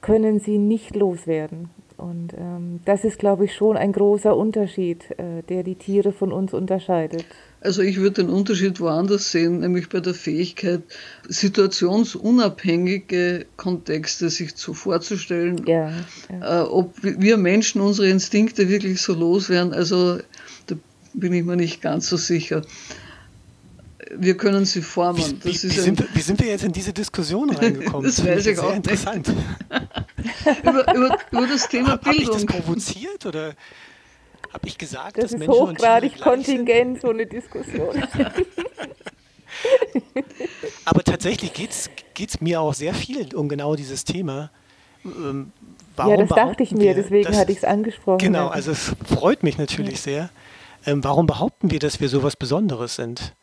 können sie nicht loswerden. Und ähm, das ist, glaube ich, schon ein großer Unterschied, äh, der die Tiere von uns unterscheidet. Also ich würde den Unterschied woanders sehen, nämlich bei der Fähigkeit, situationsunabhängige Kontexte sich zu vorzustellen. Ja, ja. Äh, ob wir Menschen unsere Instinkte wirklich so loswerden, also da bin ich mir nicht ganz so sicher wir können sie formen. Wie, wie, wie, sind, wie, sind, wir jetzt in diese Diskussion reingekommen? das weiß ich auch interessant. über, über, über, das Thema Hab, Bildung. Habe ich das provoziert oder habe ich gesagt, das dass ist hochgradig kontingent, so eine Diskussion. Aber tatsächlich geht es mir auch sehr viel um genau dieses Thema. Ähm, ja, das dachte ich mir, deswegen hatte ich es angesprochen. Genau, also es freut mich natürlich ja. sehr. Ähm, warum behaupten wir, dass wir sowas Besonderes sind?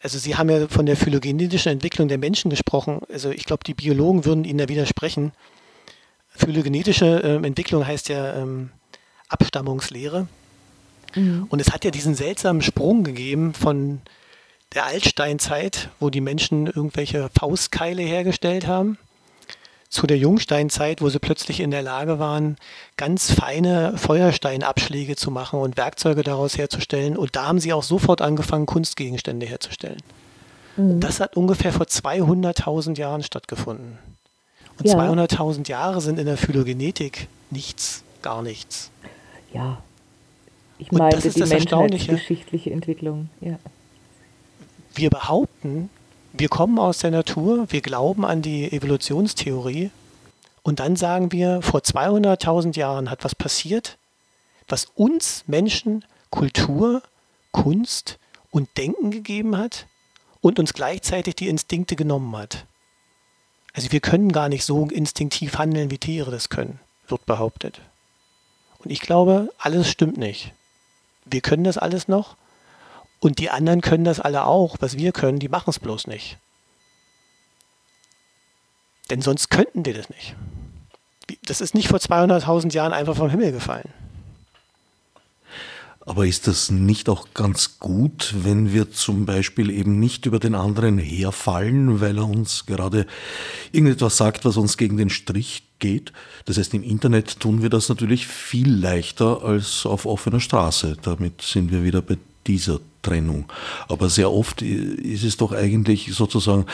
Also Sie haben ja von der phylogenetischen Entwicklung der Menschen gesprochen. Also ich glaube, die Biologen würden Ihnen da widersprechen. Phylogenetische äh, Entwicklung heißt ja ähm, Abstammungslehre. Mhm. Und es hat ja diesen seltsamen Sprung gegeben von der Altsteinzeit, wo die Menschen irgendwelche Faustkeile hergestellt haben, zu der Jungsteinzeit, wo sie plötzlich in der Lage waren, ganz feine Feuersteinabschläge zu machen und Werkzeuge daraus herzustellen. Und da haben sie auch sofort angefangen, Kunstgegenstände herzustellen. Mhm. Das hat ungefähr vor 200.000 Jahren stattgefunden. Und ja. 200.000 Jahre sind in der Phylogenetik nichts, gar nichts. Ja, ich meine die menschheitsgeschichtliche Entwicklung. Ja. Wir behaupten, wir kommen aus der Natur, wir glauben an die Evolutionstheorie und dann sagen wir, vor 200.000 Jahren hat was passiert, was uns Menschen Kultur, Kunst und Denken gegeben hat und uns gleichzeitig die Instinkte genommen hat. Also wir können gar nicht so instinktiv handeln, wie Tiere das können, wird behauptet. Und ich glaube, alles stimmt nicht. Wir können das alles noch und die anderen können das alle auch. Was wir können, die machen es bloß nicht. Denn sonst könnten die das nicht. Das ist nicht vor 200.000 Jahren einfach vom Himmel gefallen. Aber ist das nicht auch ganz gut, wenn wir zum Beispiel eben nicht über den anderen herfallen, weil er uns gerade irgendetwas sagt, was uns gegen den Strich geht? Das heißt, im Internet tun wir das natürlich viel leichter als auf offener Straße. Damit sind wir wieder bei dieser Trennung. Aber sehr oft ist es doch eigentlich sozusagen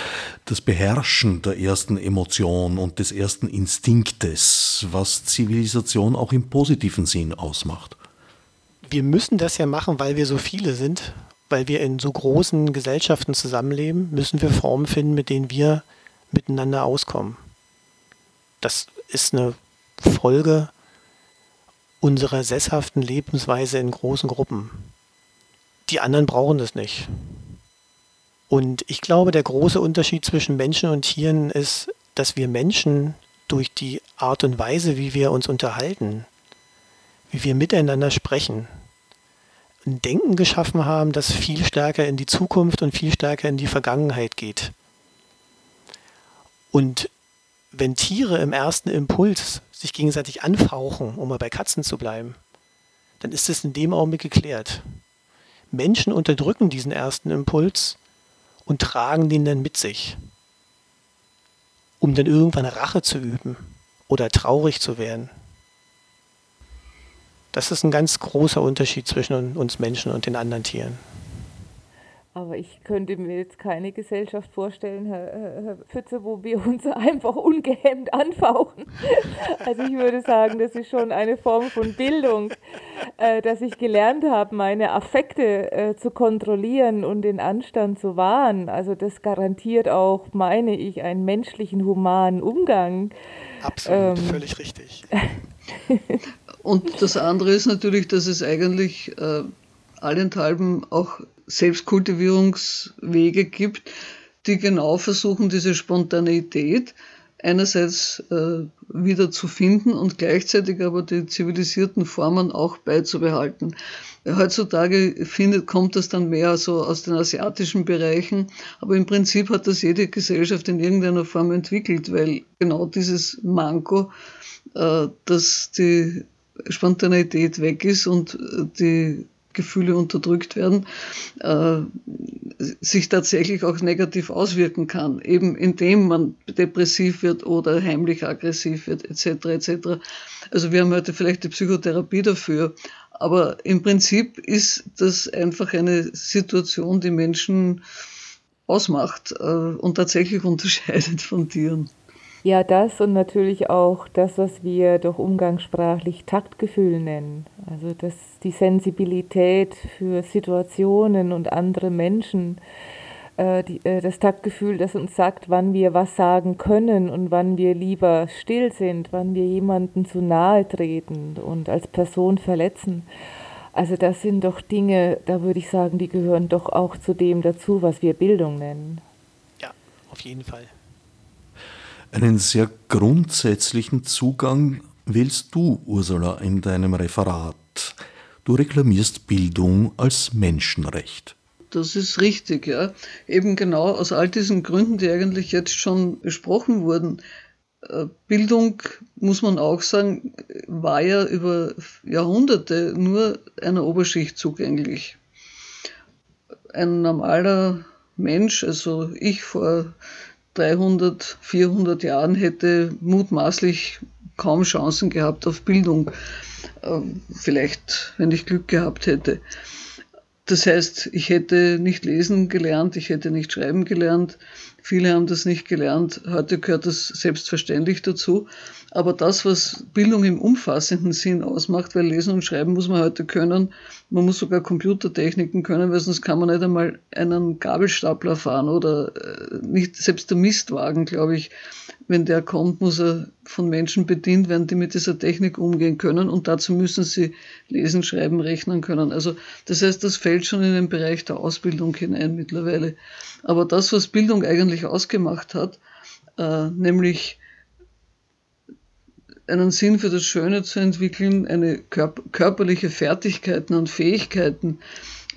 das Beherrschen der ersten Emotion und des ersten Instinktes, was Zivilisation auch im positiven Sinn ausmacht. Wir müssen das ja machen, weil wir so viele sind, weil wir in so großen Gesellschaften zusammenleben, müssen wir Formen finden, mit denen wir miteinander auskommen. Das ist eine Folge unserer sesshaften Lebensweise in großen Gruppen. Die anderen brauchen das nicht. Und ich glaube, der große Unterschied zwischen Menschen und Tieren ist, dass wir Menschen durch die Art und Weise, wie wir uns unterhalten, wie wir miteinander sprechen, ein Denken geschaffen haben, das viel stärker in die Zukunft und viel stärker in die Vergangenheit geht. Und wenn Tiere im ersten Impuls sich gegenseitig anfauchen, um mal bei Katzen zu bleiben, dann ist es in dem Augenblick geklärt. Menschen unterdrücken diesen ersten Impuls und tragen den dann mit sich, um dann irgendwann Rache zu üben oder traurig zu werden. Das ist ein ganz großer Unterschied zwischen uns Menschen und den anderen Tieren. Aber ich könnte mir jetzt keine Gesellschaft vorstellen, Herr, Herr Pfütze, wo wir uns einfach ungehemmt anfauchen. Also ich würde sagen, das ist schon eine Form von Bildung, äh, dass ich gelernt habe, meine Affekte äh, zu kontrollieren und den Anstand zu wahren. Also das garantiert auch, meine ich, einen menschlichen, humanen Umgang. Absolut, ähm, völlig richtig. und das andere ist natürlich, dass es eigentlich äh, allenthalben auch Selbstkultivierungswege gibt, die genau versuchen, diese Spontaneität einerseits äh, wieder zu finden und gleichzeitig aber die zivilisierten Formen auch beizubehalten. Heutzutage findet, kommt das dann mehr so aus den asiatischen Bereichen, aber im Prinzip hat das jede Gesellschaft in irgendeiner Form entwickelt, weil genau dieses Manko, äh, dass die Spontaneität weg ist und äh, die Gefühle unterdrückt werden, äh, sich tatsächlich auch negativ auswirken kann, eben indem man depressiv wird oder heimlich aggressiv wird, etc. etc. Also wir haben heute vielleicht die Psychotherapie dafür, aber im Prinzip ist das einfach eine Situation, die Menschen ausmacht äh, und tatsächlich unterscheidet von Tieren. Ja, das und natürlich auch das, was wir doch umgangssprachlich Taktgefühl nennen. Also das, die Sensibilität für Situationen und andere Menschen, äh, die, äh, das Taktgefühl, das uns sagt, wann wir was sagen können und wann wir lieber still sind, wann wir jemanden zu nahe treten und als Person verletzen. Also das sind doch Dinge, da würde ich sagen, die gehören doch auch zu dem dazu, was wir Bildung nennen. Ja, auf jeden Fall. Einen sehr grundsätzlichen Zugang wählst du, Ursula, in deinem Referat. Du reklamierst Bildung als Menschenrecht. Das ist richtig, ja. Eben genau aus all diesen Gründen, die eigentlich jetzt schon besprochen wurden. Äh, Bildung, muss man auch sagen, war ja über Jahrhunderte nur einer Oberschicht zugänglich. Ein normaler Mensch, also ich vor 300, 400 Jahren hätte mutmaßlich kaum Chancen gehabt auf Bildung. Ähm, vielleicht, wenn ich Glück gehabt hätte. Das heißt, ich hätte nicht lesen gelernt, ich hätte nicht schreiben gelernt. Viele haben das nicht gelernt. Heute gehört das selbstverständlich dazu. Aber das, was Bildung im umfassenden Sinn ausmacht, weil lesen und schreiben muss man heute können. Man muss sogar Computertechniken können, weil sonst kann man nicht einmal einen Gabelstapler fahren oder äh, nicht, selbst der Mistwagen, glaube ich, wenn der kommt, muss er von Menschen bedient werden, die mit dieser Technik umgehen können und dazu müssen sie lesen, schreiben, rechnen können. Also das heißt, das fällt schon in den Bereich der Ausbildung hinein mittlerweile. Aber das, was Bildung eigentlich ausgemacht hat, äh, nämlich einen Sinn für das Schöne zu entwickeln, eine körp körperliche Fertigkeiten und Fähigkeiten,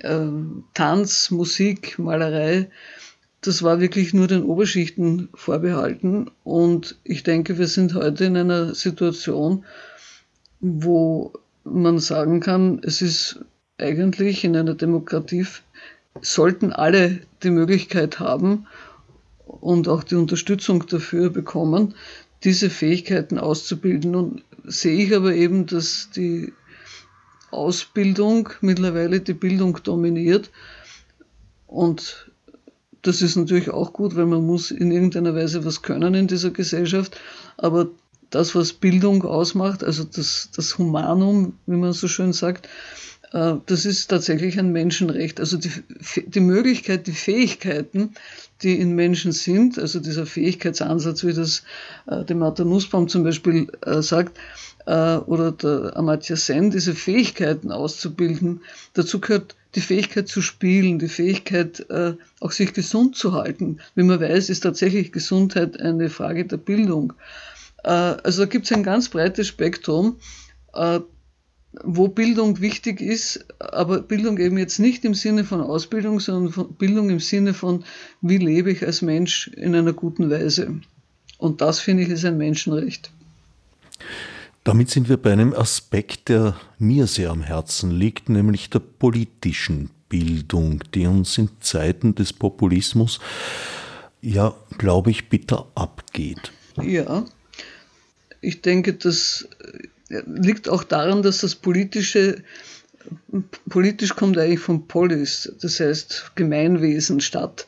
äh, Tanz, Musik, Malerei, das war wirklich nur den Oberschichten vorbehalten. Und ich denke, wir sind heute in einer Situation, wo man sagen kann, es ist eigentlich in einer Demokratie, sollten alle die Möglichkeit haben und auch die Unterstützung dafür bekommen, diese Fähigkeiten auszubilden. Und sehe ich aber eben, dass die Ausbildung mittlerweile die Bildung dominiert und das ist natürlich auch gut, weil man muss in irgendeiner Weise was können in dieser Gesellschaft. Aber das, was Bildung ausmacht, also das, das Humanum, wie man so schön sagt, äh, das ist tatsächlich ein Menschenrecht. Also die, die Möglichkeit, die Fähigkeiten, die in Menschen sind, also dieser Fähigkeitsansatz, wie das äh, der Martin Nussbaum zum Beispiel äh, sagt, oder der Amartya Sen, diese Fähigkeiten auszubilden, dazu gehört die Fähigkeit zu spielen, die Fähigkeit, äh, auch sich gesund zu halten. Wie man weiß, ist tatsächlich Gesundheit eine Frage der Bildung. Äh, also da gibt es ein ganz breites Spektrum, äh, wo Bildung wichtig ist, aber Bildung eben jetzt nicht im Sinne von Ausbildung, sondern von Bildung im Sinne von, wie lebe ich als Mensch in einer guten Weise. Und das, finde ich, ist ein Menschenrecht. Damit sind wir bei einem Aspekt, der mir sehr am Herzen liegt, nämlich der politischen Bildung, die uns in Zeiten des Populismus ja, glaube ich, bitter abgeht. Ja, ich denke, das äh, liegt auch daran, dass das politische, politisch kommt eigentlich vom Polis, das heißt Gemeinwesen, Stadt.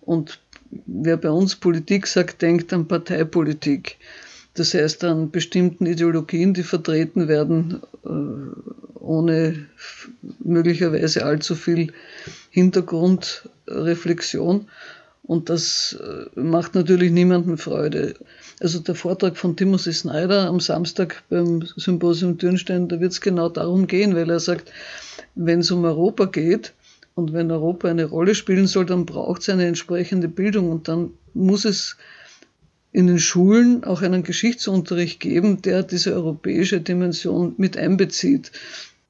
Und wer bei uns Politik sagt, denkt an Parteipolitik. Das heißt an bestimmten Ideologien, die vertreten werden, äh, ohne möglicherweise allzu viel Hintergrundreflexion. Und das äh, macht natürlich niemandem Freude. Also der Vortrag von Timothy Snyder am Samstag beim Symposium Dürnstein, da wird es genau darum gehen, weil er sagt, wenn es um Europa geht Und wenn Europa eine Rolle spielen soll, dann braucht es eine entsprechende Bildung und dann muss es in den Schulen auch einen Geschichtsunterricht geben, der diese europäische Dimension mit einbezieht.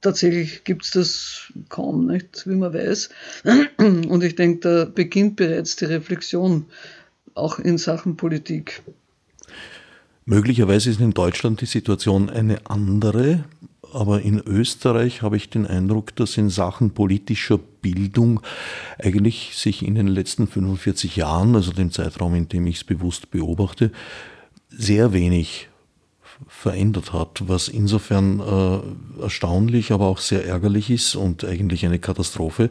Tatsächlich gibt es das kaum, nicht, wie man weiß. Und ich denke, da beginnt bereits die Reflexion, auch in Sachen Politik. Möglicherweise ist in Deutschland die Situation eine andere, aber in Österreich habe ich den Eindruck, dass in Sachen politischer Bildung eigentlich sich in den letzten 45 Jahren, also dem Zeitraum, in dem ich es bewusst beobachte, sehr wenig verändert hat, was insofern äh, erstaunlich, aber auch sehr ärgerlich ist und eigentlich eine Katastrophe,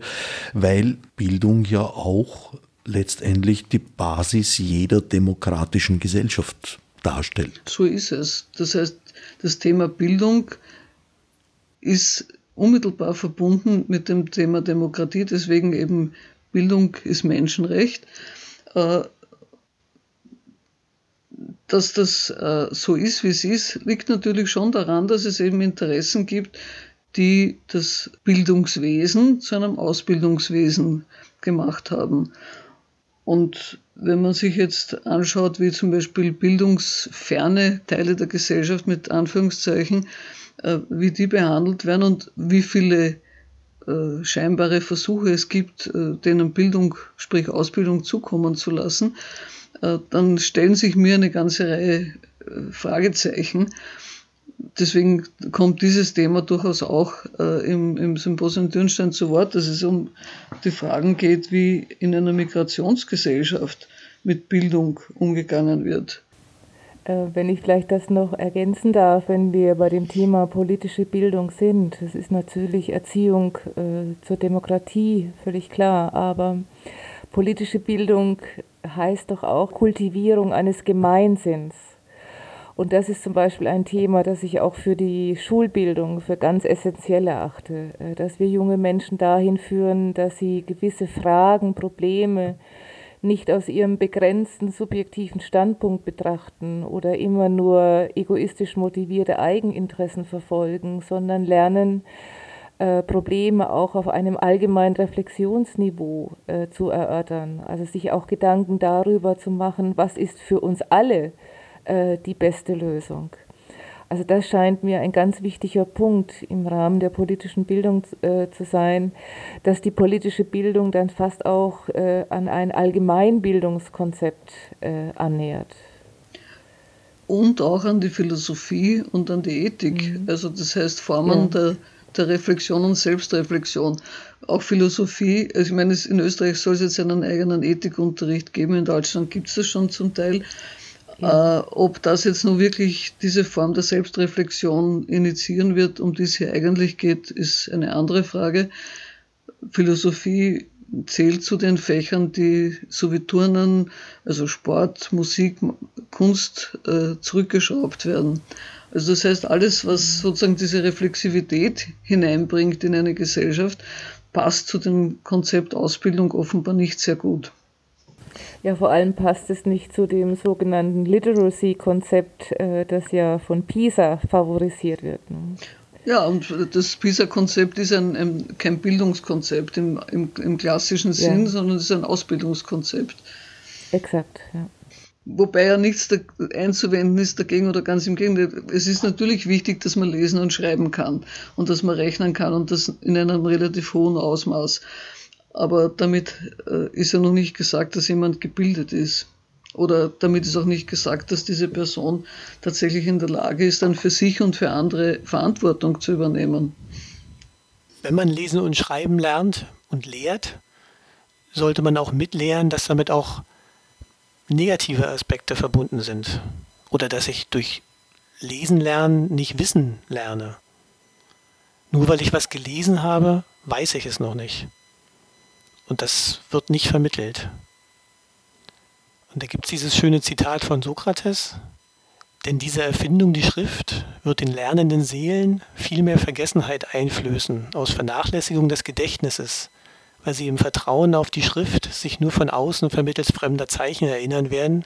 weil Bildung ja auch letztendlich die Basis jeder demokratischen Gesellschaft darstellt. So ist es. Das heißt, das Thema Bildung ist unmittelbar verbunden mit dem Thema Demokratie, deswegen eben Bildung ist Menschenrecht. Dass das äh, so ist, wie es ist, liegt natürlich schon daran, dass es eben Interessen gibt, die das Bildungswesen zu einem Ausbildungswesen gemacht haben. Und wenn man sich jetzt anschaut, wie zum Beispiel bildungsferne Teile der Gesellschaft mit Anführungszeichen, äh, wie die behandelt werden und wie viele äh, scheinbare Versuche es gibt, äh, denen Bildung, sprich Ausbildung zukommen zu lassen, dann stellen sich mir eine ganze Reihe äh, Fragezeichen. Deswegen kommt dieses Thema durchaus auch äh, im, im Symposium Dürnstein zu Wort, dass es um die Fragen geht, wie in einer Migrationsgesellschaft mit Bildung umgegangen wird. Wenn ich vielleicht das noch ergänzen darf, wenn wir bei dem Thema politische Bildung sind, das ist natürlich Erziehung äh, zur Demokratie, völlig klar, aber politische Bildung heißt doch auch Kultivierung eines Gemeinsinns. Und das ist zum Beispiel ein Thema, das ich auch für die Schulbildung für ganz essentiell erachte, äh, dass wir junge Menschen dahin führen, dass sie gewisse Fragen, Probleme nicht aus ihrem begrenzten subjektiven Standpunkt betrachten oder immer nur egoistisch motivierte Eigeninteressen verfolgen, sondern lernen, äh, Probleme auch auf einem allgemeinen Reflexionsniveau äh, zu erörtern. Also sich auch Gedanken darüber zu machen, was ist für uns alle äh, die beste Lösung. Also das scheint mir ein ganz wichtiger Punkt im Rahmen der politischen Bildung äh, zu sein, dass die politische Bildung dann fast auch äh, an ein Allgemeinbildungskonzept äh, annähert. Und auch an die Philosophie und an die Ethik. Mhm. Also das heißt Formen ja. der der Reflexion und Selbstreflexion. Auch Philosophie, also ich meine, in Österreich soll es jetzt einen eigenen Ethikunterricht geben, in Deutschland gibt es das schon zum Teil. Ja. Äh, ob das jetzt nun wirklich diese Form der Selbstreflexion initiieren wird, um die es hier eigentlich geht, ist eine andere Frage. Philosophie zählt zu den Fächern, die so wie Turnen, also Sport, Musik, Kunst äh, zurückgeschraubt werden. Also das heißt, alles, was sozusagen diese Reflexivität hineinbringt in eine Gesellschaft, passt zu dem Konzept Ausbildung offenbar nicht sehr gut. Ja, vor allem passt es nicht zu dem sogenannten Literacy-Konzept, äh, das ja von PISA favorisiert wird. Ne? Ja, und das PISA-Konzept ist ein, ein, kein Bildungskonzept im, im, im klassischen Sinn, ja. sondern es ist ein Ausbildungskonzept. Exakt, ja. Wobei ja nichts einzuwenden ist dagegen oder ganz im Gegenteil. Es ist natürlich wichtig, dass man lesen und schreiben kann und dass man rechnen kann und das in einem relativ hohen Ausmaß. Aber damit äh, ist ja noch nicht gesagt, dass jemand gebildet ist. Oder damit ist auch nicht gesagt, dass diese Person tatsächlich in der Lage ist, dann für sich und für andere Verantwortung zu übernehmen. Wenn man lesen und schreiben lernt und lehrt, sollte man auch mitlehren, dass damit auch negative Aspekte verbunden sind. Oder dass ich durch Lesen lernen nicht Wissen lerne. Nur weil ich was gelesen habe, weiß ich es noch nicht. Und das wird nicht vermittelt. Und da gibt es dieses schöne Zitat von Sokrates, denn diese Erfindung, die Schrift, wird den lernenden Seelen viel mehr Vergessenheit einflößen aus Vernachlässigung des Gedächtnisses weil sie im Vertrauen auf die Schrift sich nur von außen vermittels fremder Zeichen erinnern werden,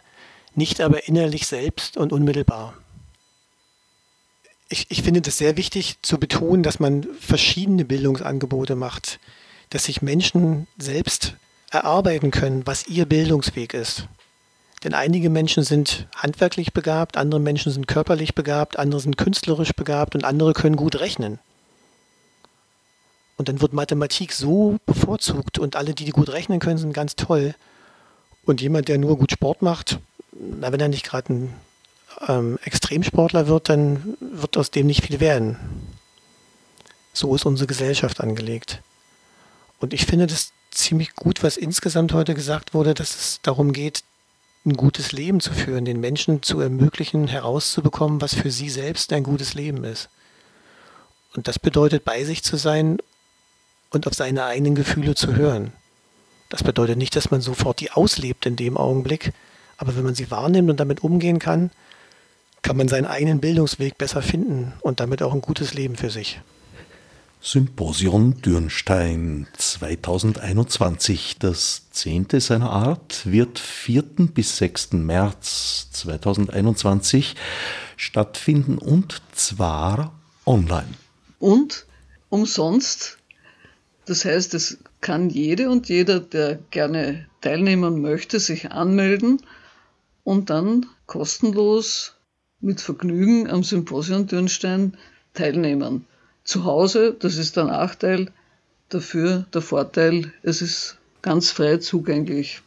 nicht aber innerlich selbst und unmittelbar. Ich, ich finde das sehr wichtig zu betonen, dass man verschiedene Bildungsangebote macht. dass sich Menschen selbst erarbeiten können, was ihr Bildungsweg ist. Denn einige Menschen sind handwerklich begabt, andere Menschen sind körperlich begabt, andere sind künstlerisch begabt und andere können gut rechnen. Und dann wird Mathematik so bevorzugt und alle, die gut rechnen können, sind ganz toll. Und jemand, der nur gut Sport macht, na, wenn er nicht gerade ein ähm, Extremsportler wird, dann wird aus dem nicht viel werden. So ist unsere Gesellschaft angelegt. Und ich finde das ziemlich gut, was insgesamt heute gesagt wurde, dass es darum geht, ein gutes Leben zu führen, den Menschen zu ermöglichen, herauszubekommen, was für sie selbst ein gutes Leben ist. Und das bedeutet, bei sich zu sein und auf seine eigenen Gefühle zu hören. Das bedeutet nicht, dass man sofort die auslebt in dem Augenblick, aber wenn man sie wahrnimmt und damit umgehen kann, kann man seinen eigenen Bildungsweg besser finden und damit auch ein gutes Leben für sich. Symposion Dürnstein 2021, das zehnte seiner Art, wird 4. bis 6. März 2021 stattfinden und zwar online. Und umsonst. Das heißt, es kann jede und jeder, der gerne teilnehmen möchte, sich anmelden und dann kostenlos mit Vergnügen am Symposion Dürnstein teilnehmen zu Hause, das ist der Nachteil, dafür der Vorteil, es ist ganz frei zugänglich.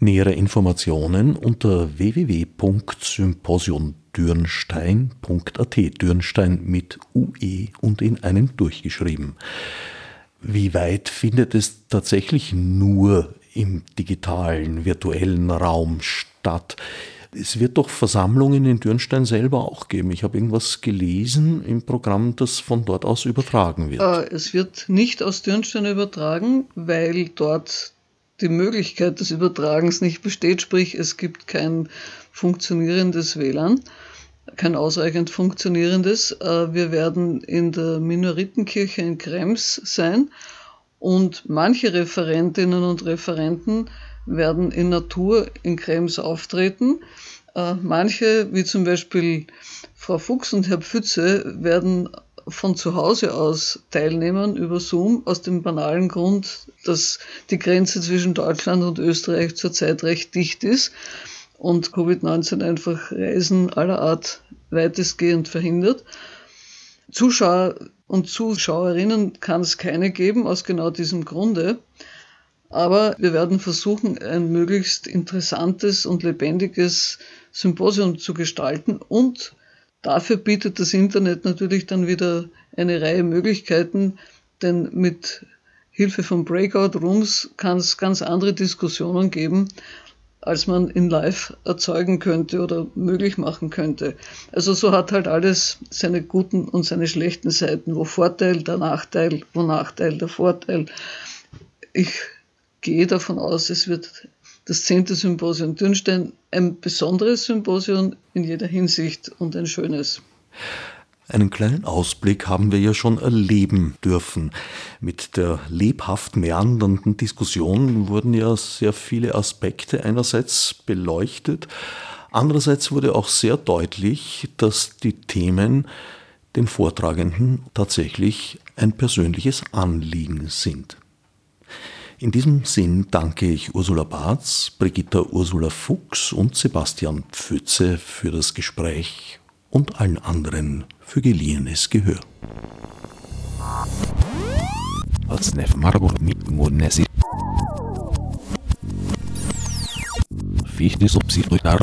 Nähere Informationen unter www.symposiumdürnstein.at. Dürnstein mit UE und in einem durchgeschrieben. Wie weit findet es tatsächlich nur im digitalen, virtuellen Raum statt? Es wird doch Versammlungen in Dürnstein selber auch geben. Ich habe irgendwas gelesen im Programm, das von dort aus übertragen wird. Äh, es wird nicht aus Dürnstein übertragen, weil dort die Möglichkeit des Übertragens nicht besteht. Sprich, es gibt kein funktionierendes WLAN, kein ausreichend funktionierendes. Äh, wir werden in der Minoritenkirche in Krems sein und manche Referentinnen und Referenten werden in Natur in Krems auftreten. Äh, manche, wie zum Beispiel Frau Fuchs und Herr Pfütze, werden von zu Hause aus teilnehmen über Zoom, aus dem banalen Grund, dass die Grenze zwischen Deutschland und Österreich zurzeit recht dicht ist und Covid-19 einfach Reisen aller Art weitestgehend verhindert. Zuschauer und Zuschauerinnen kann es keine geben, aus genau diesem Grunde. Aber wir werden versuchen, ein möglichst interessantes und lebendiges Symposium zu gestalten und dafür bietet das Internet natürlich dann wieder eine Reihe Möglichkeiten, denn mit Hilfe von Breakout Rooms kann es ganz andere Diskussionen geben, als man in Live erzeugen könnte oder möglich machen könnte. Also so hat halt alles seine guten und seine schlechten Seiten, wo Vorteil der Nachteil, wo Nachteil der Vorteil. Ich gehe davon aus, es wird das zehnte Symposium Dürnstein ein besonderes Symposium in jeder Hinsicht und ein schönes. Einen kleinen Ausblick haben wir ja schon erleben dürfen. Mit der lebhaft meandernden Diskussion wurden ja sehr viele Aspekte einerseits beleuchtet, andererseits wurde auch sehr deutlich, dass die Themen den Vortragenden tatsächlich ein persönliches Anliegen sind. In diesem Sinn danke ich Ursula Barz, Brigitta Ursula Fuchs und Sebastian Pfütze für das Gespräch und allen anderen für geliehenes Gehör. Als Nef Margot mit Monesi. Fichte subsidiar